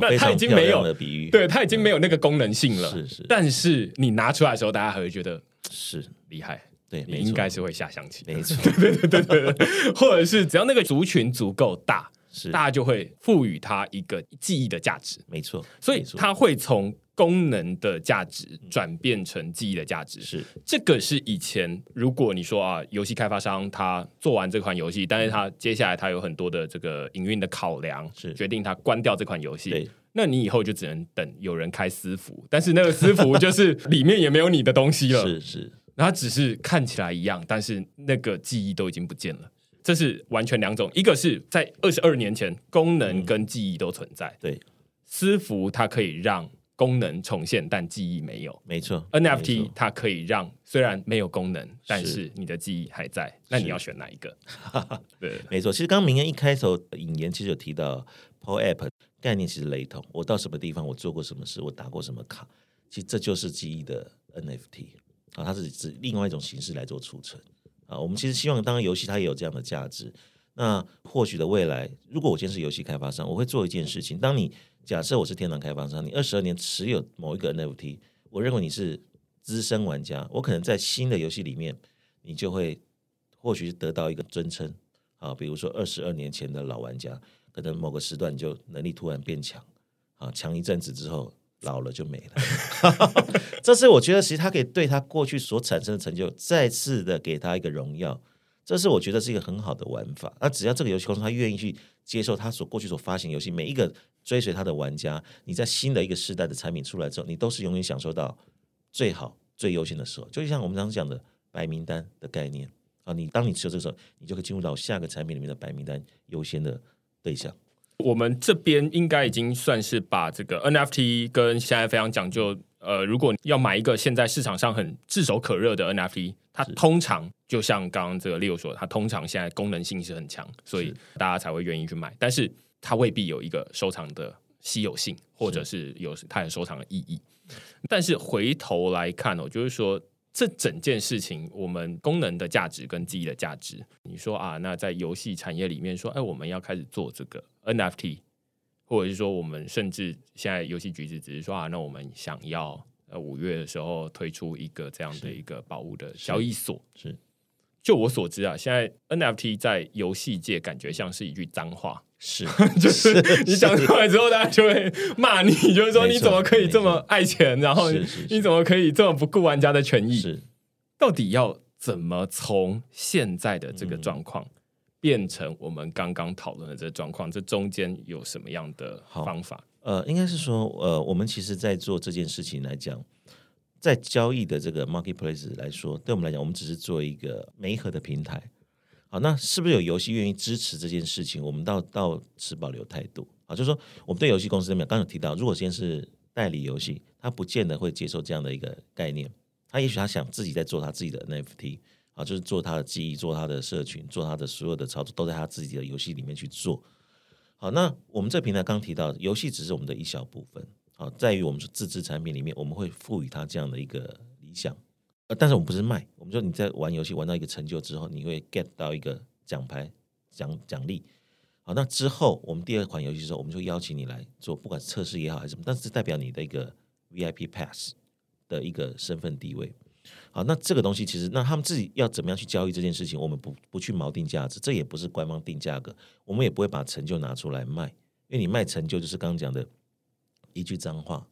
那它已经没有对，它已经没有那个功能性了。是是但是你拿出来的时候，大家还会觉得是，厉害，对，你应该是会下象棋。没错，对对对对，或者是只要那个族群足够大，是大家就会赋予它一个记忆的价值，没错，所以它会从功能的价值转变成记忆的价值。是。这个是以前，如果你说啊，游戏开发商他做完这款游戏，但是他接下来他有很多的这个营运的考量，是。决定他关掉这款游戏对。那你以后就只能等有人开私服，但是那个私服就是里面也没有你的东西了，是是，然后它只是看起来一样，但是那个记忆都已经不见了。这是完全两种，一个是在二十二年前，功能跟记忆都存在。对，私服它可以让功能重现，但记忆没有。没错 NFT 它可以让虽然没有功能，但是是你的记忆还在。那你要选哪一个？对，没错。其实刚刚明恩一开头引言其实有提到 PO App 概念其实雷同，我到什么地方我做过什么事，我打过什么卡，其实这就是记忆的 NFT 啊，它是指另外一种形式来做储存啊。我们其实希望，当然游戏它也有这样的价值。那或许的未来，如果我今天是游戏开发商，我会做一件事情。当你假设我是天堂开发商，你二十二年持有某一个 NFT，我认为你是资深玩家，我可能在新的游戏里面，你就会或许得到一个尊称啊，比如说二十二年前的老玩家，可能某个时段你就能力突然变强啊，强一阵子之后老了就没了。这是我觉得，其实他可以对他过去所产生的成就，再次的给他一个荣耀。这是我觉得是一个很好的玩法。那只要这个游戏公司他愿意去接受他所过去所发行游戏每一个追随他的玩家，你在新的一个时代的产品出来之后，你都是永远享受到最好最优先的时候。就像我们常常讲的白名单的概念啊，你当你持有这个时候，你就可以进入到下个产品里面的白名单优先的对象。我们这边应该已经算是把这个 NFT 跟现在非常讲究，呃，如果要买一个现在市场上很炙手可热的 NFT，它通常就像刚刚这个 Leo 说，它通常现在功能性是很强，所以大家才会愿意去买。但是它未必有一个收藏的稀有性，或者是有它的收藏的意义。但是回头来看哦，就是说这整件事情，我们功能的价值跟记忆的价值，你说啊，那在游戏产业里面说，哎，我们要开始做这个 NFT，或者是说我们甚至现在游戏局子只是说啊，那我们想要呃五月的时候推出一个这样的一个宝物的交易所。是，就我所知啊，现在 NFT 在游戏界感觉像是一句脏话，是，就是 你讲出来之后，大家就会骂你，就是说你怎么可以这么爱钱，然后你怎么可以这么不顾玩家的权益？是。到底要怎么从现在的嗯这个状况变成我们刚刚讨论的这个状况？这中间有什么样的方法？呃，应该是说，呃，我们其实在做这件事情来讲，在交易的这个 marketplace 来说，对我们来讲，我们只是做一个媒合的平台。好，那是不是有游戏愿意支持这件事情？我们到到持保留态度啊，就是说，我们对游戏公司这边，刚刚有提到，如果今天是代理游戏，他不见得会接受这样的一个概念，他也许他想自己在做他自己的 NFT 啊，就是做他的记忆，做他的社群，做他的所有的操作，都在他自己的游戏里面去做。好，那我们这平台刚提到，游戏只是我们的一小部分。好，在于我们说自制产品里面，我们会赋予它这样的一个理想。呃，但是我们不是卖，我们说你在玩游戏玩到一个成就之后，你会 get 到一个奖牌奖奖励。好，那之后我们第二款游戏的时候，我们就邀请你来做，不管是测试也好还是什么，但是代表你的一个 VIP pass 的一个身份地位。好，那这个东西其实，那他们自己要怎么样去交易这件事情，我们不不去锚定价值，这也不是官方定价格，我们也不会把成就拿出来卖，因为你卖成就就是刚刚讲的一句脏话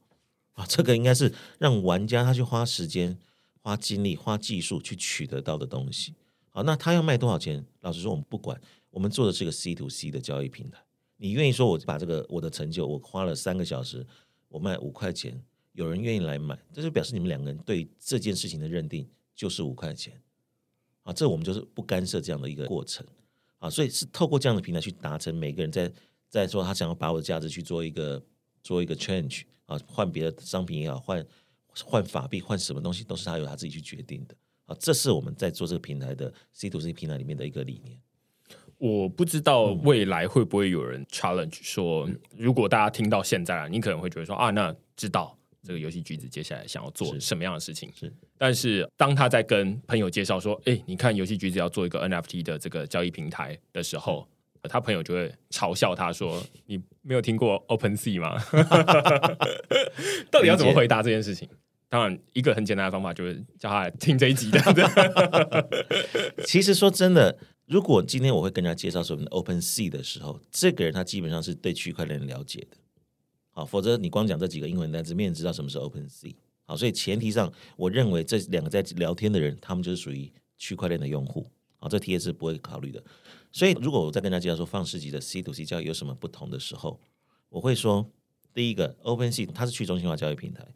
啊，这个应该是让玩家他去花时间、花精力、花技术去取得到的东西。好，那他要卖多少钱？老实说，我们不管，我们做的是个 C to C 的交易平台。你愿意说，我把这个我的成就，我花了三个小时，我卖五块钱，有人愿意来买，这就表示你们两个人对这件事情的认定就是五块钱啊，这我们就是不干涉这样的一个过程啊，所以是透过这样的平台去达成每个人在在说他想要把我的价值去做一个做一个 change 啊，换别的商品也好，换换法币换什么东西都是他由他自己去决定的。啊，这是我们在做这个平台的 C to C 平台里面的一个理念。我不知道未来会不会有人 challenge 说，如果大家听到现在啊，你可能会觉得说啊，那知道这个游戏橘子接下来想要做是。什么样的事情。是，但是当他在跟朋友介绍说，哎、你看游戏橘子要做一个 NFT 的这个交易平台的时候，他朋友就会嘲笑他说：“你没有听过 OpenSea 吗？” 到底要怎么回答这件事情？当然，一个很简单的方法就是叫他来听这一集的。其实说真的，如果今天我会跟人家介绍说我们的 Open Sea 的时候，这个人他基本上是对区块链了解的。好，否则你光讲这几个英文单词，没人知道什么是 Open Sea。好，所以前提上，我认为这两个在聊天的人，他们就是属于区块链的用户。好，这题也是不会考虑的。所以，如果我在跟大家介绍说放市集的 C to C 交易有什么不同的时候，我会说，第一个 Open Sea 它是去中心化交易平台，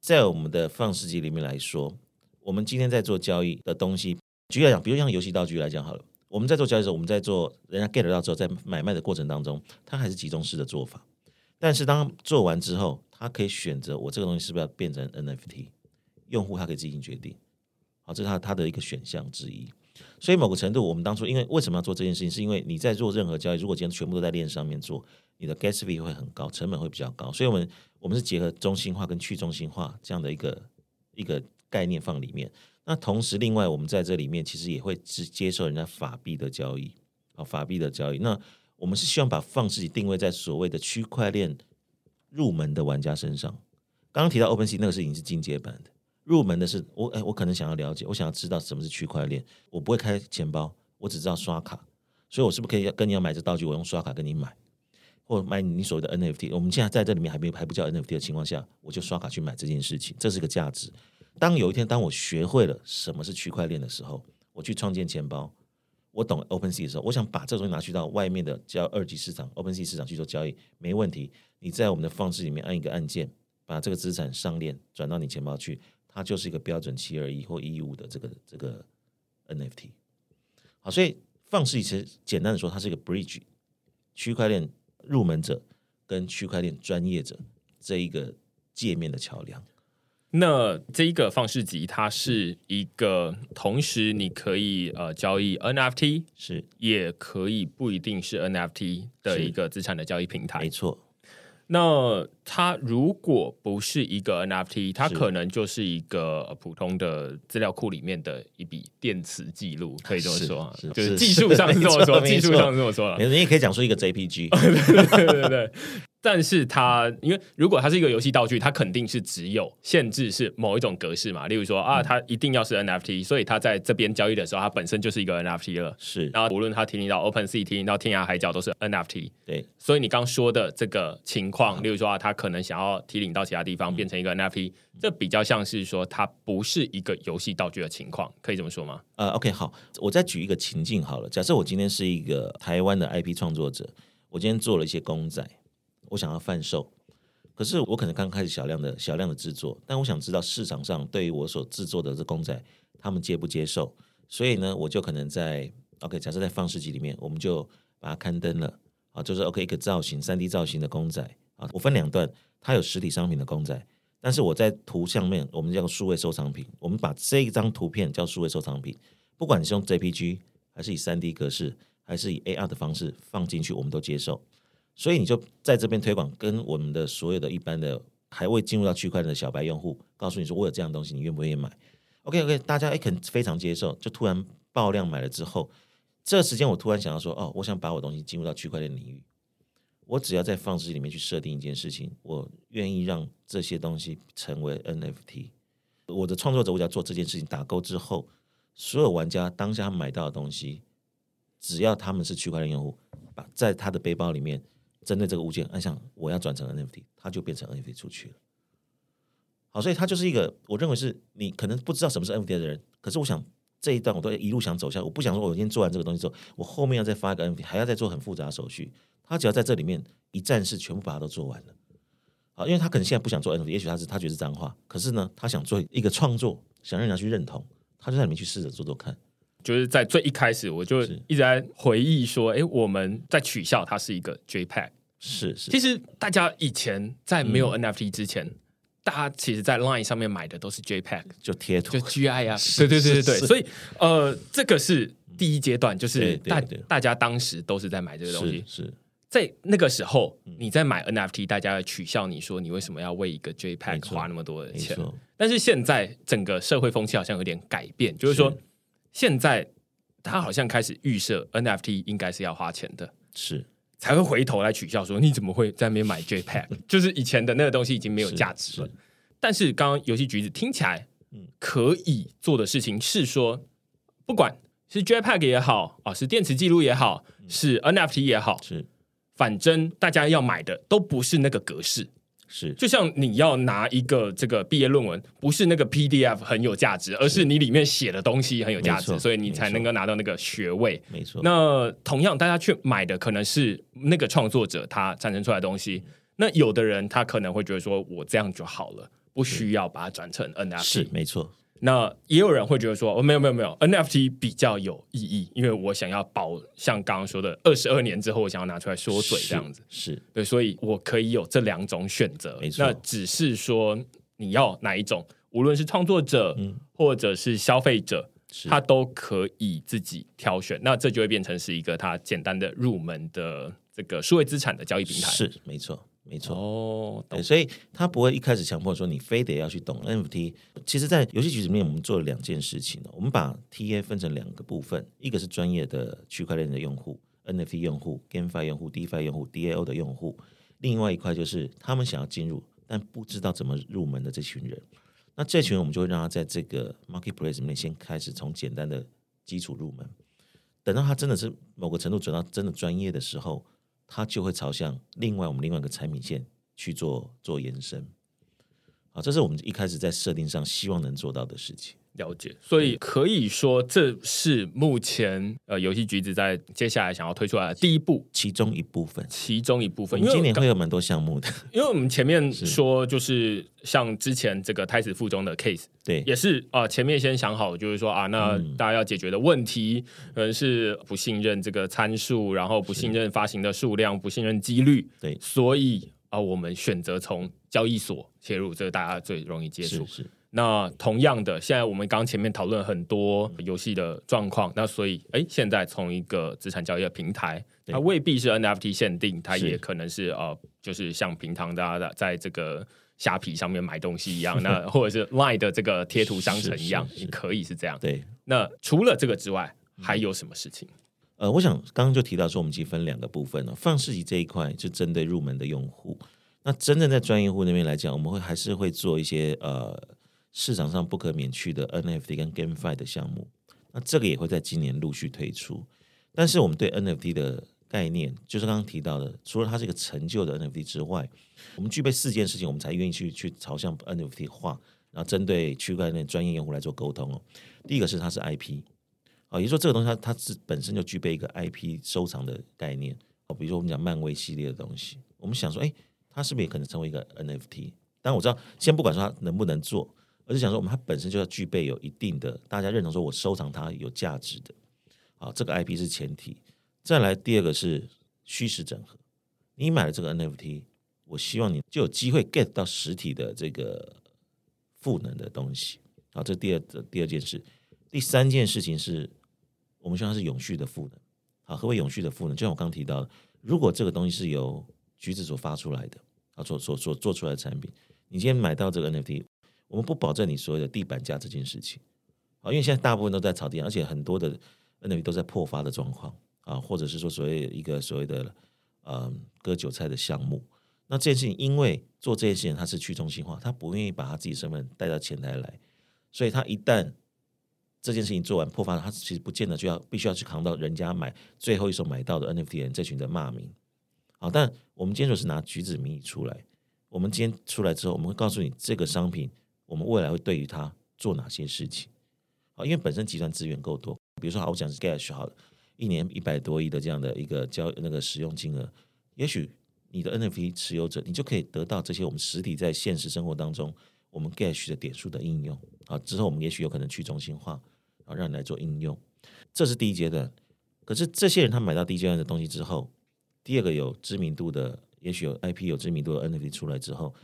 在我们的放市集里面来说，我们今天在做交易的东西，举例讲，比如像游戏道具来讲好了，我们在做交易的时候，我们在做人家 get 到之后，在买卖的过程当中，它还是集中式的做法。但是当做完之后，他可以选择我这个东西是不是要变成 NFT，用户他可以自行决定。好，这是他他的一个选项之一。所以某个程度，我们当初因为为什么要做这件事情，是因为你在做任何交易，如果今天全部都在链上面做，你的 gas fee 会很高，成本会比较高。所以我们我们是结合中心化跟去中心化这样的一个一个概念放里面。那同时，另外我们在这里面其实也会只接受人家法币的交易，啊，法币的交易。那我们是希望把放自己定位在所谓的区块链入门的玩家身上。刚刚提到 OpenSea 那个是已经是进阶版的，入门的是我哎，我可能想要了解，我想要知道什么是区块链。我不会开钱包，我只知道刷卡，所以我是不是可以跟你要买这道具，我用刷卡跟你买，或者买你所谓的 NFT？我们现在在这里面还没还不叫 NFT 的情况下，我就刷卡去买这件事情，这是个价值。当有一天当我学会了什么是区块链的时候，我去创建钱包。我懂 OpenSea 的时候，我想把这东西拿去到外面的叫二级市场 OpenSea 市场去做交易，没问题。你在我们的方式里面按一个按键，把这个资产上链转到你钱包去，它就是一个标准七二一或一五的这个这个 NFT。好，所以放肆其实简单的说，它是一个 bridge 区块链入门者跟区块链专业者这一个界面的桥梁。那这一个放式集，它是一个同时你可以呃交易 NFT，是也可以不一定是 NFT 的一个资产的交易平台。没错。那它如果不是一个 NFT，它可能就是一个普通的资料库里面的一笔电磁记录，可以这么说，就是技术上这么说，技术上这么说了。你也可以讲出一个 JPG，对对对。但是它，因为如果它是一个游戏道具，它肯定是只有限制是某一种格式嘛。例如说啊，它一定要是 NFT，所以它在这边交易的时候，它本身就是一个 NFT 了。是，然后无论它提领到 OpenSea，提领到天涯海角都是 NFT。对，所以你刚说的这个情况，例如说啊，它可能想要提领到其他地方变成一个 NFT，这比较像是说它不是一个游戏道具的情况，可以这么说吗？呃，OK，好，我再举一个情境好了。假设我今天是一个台湾的 IP 创作者，我今天做了一些公仔。我想要贩售，可是我可能刚开始小量的小量的制作，但我想知道市场上对于我所制作的这公仔，他们接不接受？所以呢，我就可能在 OK，假设在放市集里面，我们就把它刊登了啊，就是 OK 一个造型三 D 造型的公仔啊，我分两段，它有实体商品的公仔，但是我在图像面，我们叫数位收藏品，我们把这一张图片叫数位收藏品，不管你是用 JPG 还是以三 D 格式，还是以 AR 的方式放进去，我们都接受。所以你就在这边推广，跟我们的所有的一般的还未进入到区块链的小白用户，告诉你说我有这样东西，你愿不愿意买？OK OK，大家哎肯非常接受，就突然爆量买了之后，这时间我突然想要说，哦，我想把我东西进入到区块链领域，我只要在放置里面去设定一件事情，我愿意让这些东西成为 NFT，我的创作者我只要做这件事情打勾之后，所有玩家当下买到的东西，只要他们是区块链用户，把在他的背包里面。针对这个物件，按下我要转成 NFT，它就变成 NFT 出去了。好，所以它就是一个，我认为是你可能不知道什么是 NFT 的人，可是我想这一段我都一路想走下，我不想说我今天做完这个东西之后，我后面要再发一个 NFT，还要再做很复杂的手续。他只要在这里面一站式全部把它都做完了。好，因为他可能现在不想做 NFT，也许他是他觉得是脏话，可是呢，他想做一个创作，想让人家去认同，他就在里面去试着做做看。就是在最一开始，我就一直在回忆说，哎，我们在取笑它是一个 JPEG，是是。其实大家以前在没有 NFT 之前，大家其实，在 Line 上面买的都是 JPEG，就贴图，就 GI 啊，对对对对对。所以呃，这个是第一阶段，就是大大家当时都是在买这个东西。是在那个时候，你在买 NFT，大家取笑你说你为什么要为一个 JPEG 花那么多的钱？但是现在整个社会风气好像有点改变，就是说。现在他好像开始预设 NFT 应该是要花钱的，是才会回头来取笑说你怎么会在那边买 JPEG？就是以前的那个东西已经没有价值了。但是刚刚游戏橘子听起来，可以做的事情是说，不管是 JPEG 也好啊，是电池记录也好，是 NFT 也好，是反正大家要买的都不是那个格式。是，就像你要拿一个这个毕业论文，不是那个 PDF 很有价值，而是你里面写的东西很有价值，所以你才能够拿到那个学位。没错。那同样，大家去买的可能是那个创作者他产生出来的东西。那有的人他可能会觉得说，我这样就好了，不需要把它转成 NFT。是，没错。那也有人会觉得说，哦，没有没有没有，NFT 比较有意义，因为我想要保，像刚刚说的，二十二年之后我想要拿出来说嘴这样子，是对，所以我可以有这两种选择。没错那只是说你要哪一种，无论是创作者、嗯或者是消费者，他都可以自己挑选。那这就会变成是一个他简单的入门的这个数位资产的交易平台。是没错没错。哦，对，所以他不会一开始强迫说你非得要去懂 NFT。其实，在游戏局里面，我们做了两件事情哦。我们把 TA 分成两个部分，一个是专业的区块链的用户、NFT 用户、GameFi 用户、DeFi 用户、DAO 的用户，另外一块就是他们想要进入但不知道怎么入门的这群人。那这群人，我们就会让他在这个 Marketplace 里面先开始从简单的基础入门，等到他真的是某个程度转到真的专业的时候，它就会朝向另外我们另外一个产品线去做做延伸。啊，这是我们一开始在设定上希望能做到的事情。了解，所以可以说这是目前呃游戏橘子在接下来想要推出来的第一步，其中一部分，其中一部分。因为今年刚会有蛮多项目的，因为我们前面说，就是像之前这个胎死腹中的 case，对，也是啊、前面先想好，就是说啊，那嗯。大家要解决的问题，可能是不信任这个参数，然后不信任发行的数量，不信任几率，对。所以啊、我们选择从交易所切入，这个大家最容易接触。是是那同样的，现在我们刚前面讨论很多游戏的状况，那所以哎，现在从一个资产交易的平台，它未必是 NFT 限定，它也可能是呃，就是像平常大家在这个虾皮上面买东西一样，那 或者是 Line 的这个贴图商城一样，也可以是这样。对。那除了这个之外，还有什么事情？呃，我想刚刚就提到说，我们其实分两个部分了、放市集这一块是针对入门的用户，那真正在专业户那边来讲，我们会还是会做一些呃市场上不可免去的 NFT 跟 GameFi 的项目，那这个也会在今年陆续推出。但是我们对 NFT 的概念，就是刚刚提到的，除了它是一个陈旧的 NFT 之外，我们具备四件事情，我们才愿意去去朝向 NFT 化，然后针对区块链专业用户来做沟通哦。第一个是它是 IP，啊，也就是说这个东西它它是本身就具备一个 IP 收藏的概念哦，比如说我们讲漫威系列的东西，我们想说，哎，它是不是也可能成为一个 NFT？当然我知道，先不管说它能不能做，而是想说我们它本身就要具备有一定的大家认同说我收藏它有价值的，好，这个 IP 是前提。再来第二个是虚实整合，你买了这个 NFT，我希望你就有机会 get 到实体的这个赋能的东西。好，这第二的第二件事。第三件事情是我们希望它是永续的赋能。好，何为永续的赋能？就像我刚提到的，如果这个东西是由橘子所发出来的，啊，所所所做出来的产品，你今天买到这个 NFT，我们不保证你所谓的地板价这件事情。啊，因为现在大部分都在炒地，而且很多的 NFT 都在破发的状况啊，或者是说所谓一个所谓的呃割韭菜的项目。那这件事情，因为做这件事情它是去中心化，他不愿意把他自己身份带到前台来，所以他一旦这件事情做完破发了，他其实不见得就要必须要去扛到人家买最后一手买到的 NFT 人这群的骂名。好，但我们今天就是拿橘子名义出来，我们今天出来之后，我们会告诉你这个商品，我们未来会对于它做哪些事情。好，因为本身集团资源够多，比如说好，我讲是 Gash 好了，一年一百多亿的这样的一个交那个使用金额，也许你的 NFT 持有者，你就可以得到这些我们实体在现实生活当中我们 Gash 的点数的应用啊，之后我们也许有可能去中心化啊，让你来做应用，这是第一阶段。可是这些人他买到第一阶段的东西之后，第二个有知名度的，也许有 IP 有知名度的 NFT 出来之后，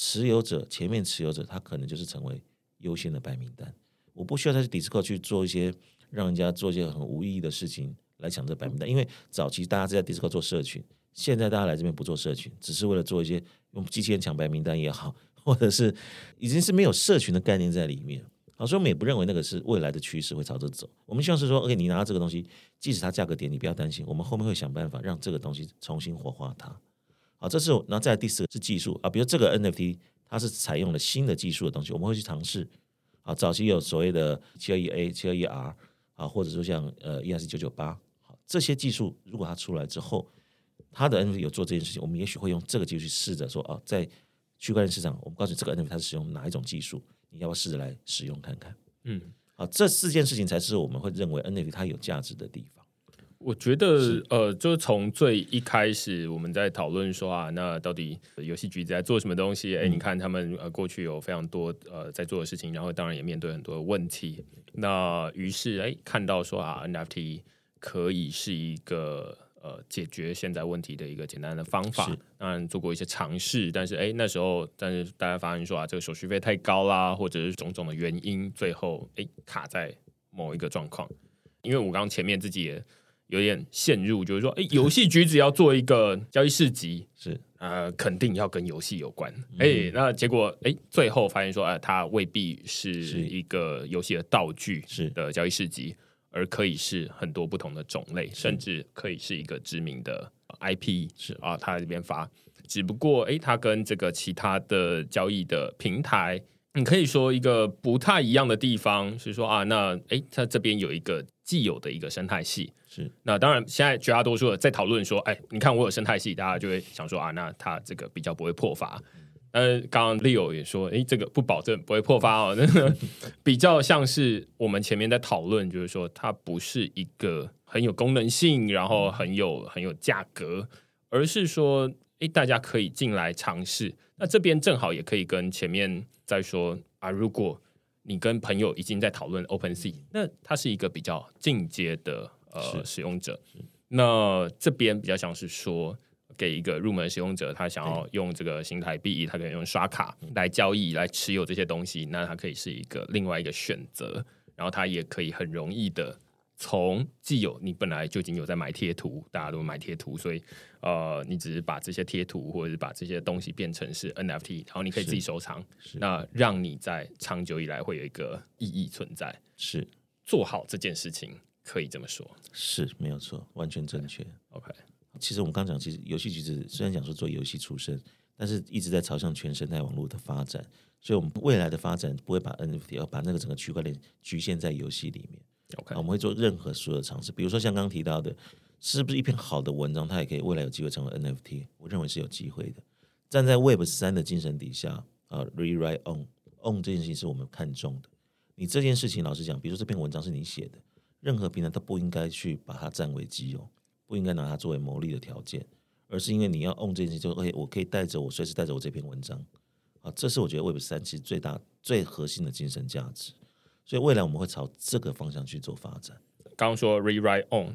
持有者前面持有者他可能就是成为优先的白名单。我不需要再去 Discord 去做一些让人家做一些很无意义的事情来抢这白名单，因为早期大家是在 Discord 做社群，现在大家来这边不做社群，只是为了做一些用机器人抢白名单也好，或者是已经是没有社群的概念在里面。好，所以我们也不认为那个是未来的趋势会朝着走。我们希望是说，OK，你拿到这个东西，即使它价格跌，你不要担心，我们后面会想办法让这个东西重新活化它。好，这是我然后再来第四个是技术啊，比如这个 NFT 它是采用了新的技术的东西，我们会去尝试。啊，早期有所谓的七二一 A、七二一 R 啊，或者说像呃 ERC 九九八，好这些技术如果它出来之后，它的 NFT 有做这件事情，我们也许会用这个技术去试着说啊，在区块链市场，我们告诉你这个 NFT 它是使用哪一种技术，你要不要试着来使用看看？嗯，啊，这四件事情才是我们会认为 NFT 它有价值的地方。我觉得呃，就是从最一开始我们在讨论说啊，那到底游戏局在做什么东西？哎，你看他们呃过去有非常多呃在做的事情，然后当然也面对很多的问题。那于是哎看到说啊，NFT 可以是一个呃解决现在问题的一个简单的方法。当然做过一些尝试，但是哎那时候，但是大家发现说啊，这个手续费太高啦，或者是种种的原因，最后哎卡在某一个状况。因为我刚刚前面自己也有点陷入，就是说，哎，游戏局只要做一个交易市集，是。呃，肯定要跟游戏有关。哎，那结果哎，最后发现说，哎，它未必是一个游戏的道具是。的交易市集，而可以是很多不同的种类，甚至可以是一个知名的 IP 是。啊，他这边发，只不过哎，它跟这个其他的交易的平台。你可以说一个不太一样的地方是说啊，那哎，它这边有一个既有的一个生态系，是那当然现在绝大多数的在讨论说，哎，你看我有生态系，大家就会想说啊，那它这个比较不会破发。呃，刚刚 Leo 也说，哎，这个不保证不会破发哦，那 个比较像是我们前面在讨论，就是说它不是一个很有功能性，然后很有很有价格，而是说，哎，大家可以进来尝试。那这边正好也可以跟前面。再说啊，如果你跟朋友已经在讨论 Open Sea，那它是一个比较进阶的呃使用者。那这边比较像是说，给一个入门使用者，他想要用这个新台币，他可以用刷卡来交易来持有这些东西，那它可以是一个另外一个选择。然后他也可以很容易的。从既有你本来就已经有在买贴图，大家都买贴图，所以呃，你只是把这些贴图或者是把这些东西变成是 NFT，然后你可以自己收藏，那让你在长久以来会有一个意义存在。是做好这件事情，可以这么说，是没有错，完全正确。OK，其实我们刚讲，其实游戏其实虽然讲说做游戏出身，但是一直在朝向全生态网络的发展，所以我们未来的发展不会把 NFT 要把那个整个区块链局限在游戏里面。OK，我们会做任何所有的尝试，比如说像刚刚提到的，是不是一篇好的文章，它也可以未来有机会成为 NFT？我认为是有机会的。站在 Web 三的精神底下，啊，Rewrite on on 这件事情是我们看重的。你这件事情，老实讲，比如说这篇文章是你写的，任何平台都不应该去把它占为己有，不应该拿它作为牟利的条件，而是因为你要 on 这件事情，就 OK，我可以带着我随时带着我这篇文章，啊，这是我觉得 Web 三其实最大最核心的精神价值。所以未来我们会朝这个方向去做发展。刚刚说 rewrite on，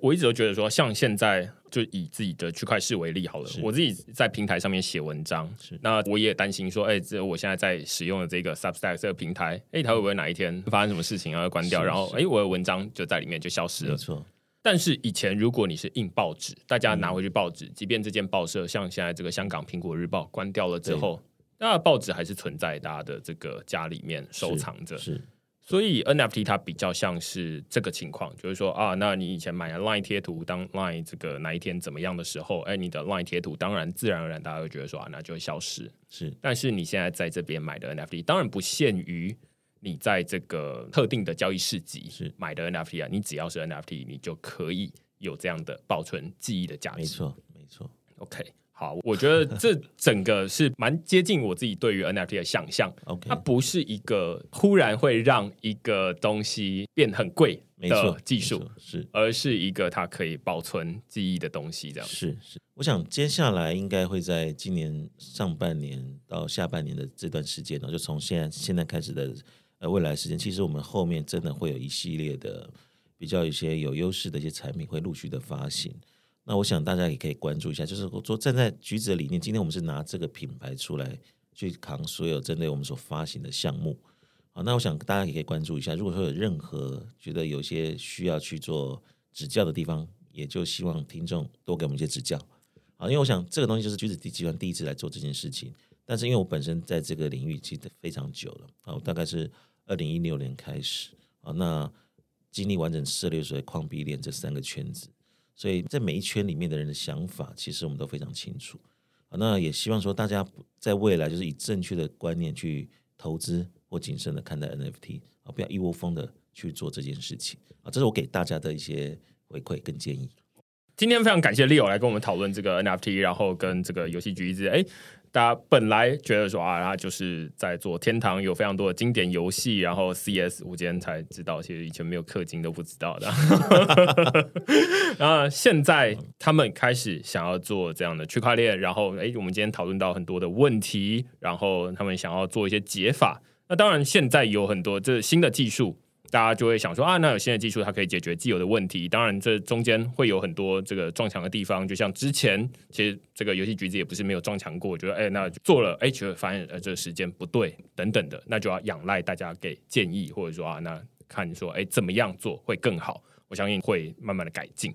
我一直都觉得说，像现在就以自己的区块市为例好了，我自己在平台上面写文章，那我也担心说，哎，这我现在在使用的这个 Substack 这个平台，哎，它会不会哪一天发生什么事情要关掉，然后哎，我的文章就在里面就消失了。没错。但是以前如果你是印报纸，大家拿回去报纸，即便这件报社像现在这个香港苹果日报关掉了之后，那报纸还是存在大家的这个家里面收藏着。是。所以 NFT 它比较像是这个情况，就是说啊，那你以前买了 Line 贴图，当 Line 这个哪一天怎么样的时候，哎，你的 Line 贴图当然自然而然大家会觉得说啊，那就会消失。是，但是你现在在这边买的 NFT，当然不限于你在这个特定的交易市集是买的 NFT 啊，你只要是 NFT，你就可以有这样的保存记忆的价值。没错，没错。OK。好，我觉得 这整个是蛮接近我自己对于 NFT 的想象。OK，它不是一个忽然会让一个东西变很贵的技术，是，而是一个它可以保存记忆的东西。这样是是。我想接下来应该会在今年上半年到下半年的这段时间呢，就从现在现在开始的呃未来时间，其实我们后面真的会有一系列的比较一些有优势的一些产品会陆续的发行。那我想大家也可以关注一下，就是我说站在橘子的理念，今天我们是拿这个品牌出来去扛所有针对我们所发行的项目。好，那我想大家也可以关注一下，如果说有任何觉得有些需要去做指教的地方，也就希望听众多给我们一些指教。好，因为我想这个东西就是橘子集团第一次来做这件事情，但是因为我本身在这个领域其实非常久了，好，大概是二零一六年开始，啊，那经历完整涉猎所谓矿壁链这三个圈子。所以在每一圈里面的人的想法，其实我们都非常清楚。那也希望说大家在未来就是以正确的观念去投资或谨慎的看待 NFT 啊，不要一窝蜂的去做这件事情啊。这是我给大家的一些回馈跟建议。今天非常感谢 Leo 来跟我们讨论这个 NFT，然后跟这个游戏局一直。哎，大家本来觉得说啊，他就是在做天堂，有非常多的经典游戏，然后 CS，我今天才知道，其实以前没有氪金都不知道的。然后现在他们开始想要做这样的区块链，然后哎，我们今天讨论到很多的问题，然后他们想要做一些解法。那当然，现在有很多这新的技术。大家就会想说啊，那有新的技术，它可以解决既有的问题。当然，这中间会有很多这个撞墙的地方。就像之前，其实这个游戏橘子也不是没有撞墙过，觉得哎，那做了哎，觉得发现呃，这个时间不对等等的，那就要仰赖大家给建议，或者说啊，那看说哎，怎么样做会更好？我相信会慢慢的改进。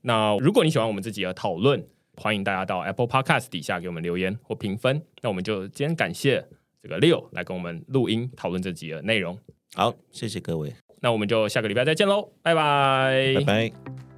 那如果你喜欢我们这集的讨论，欢迎大家到 Apple Podcast 底下给我们留言或评分。那我们就今天感谢这个 Leo 来跟我们录音讨论这集的内容。好，谢谢各位，那我们就下个礼拜再见喽，拜拜，拜拜。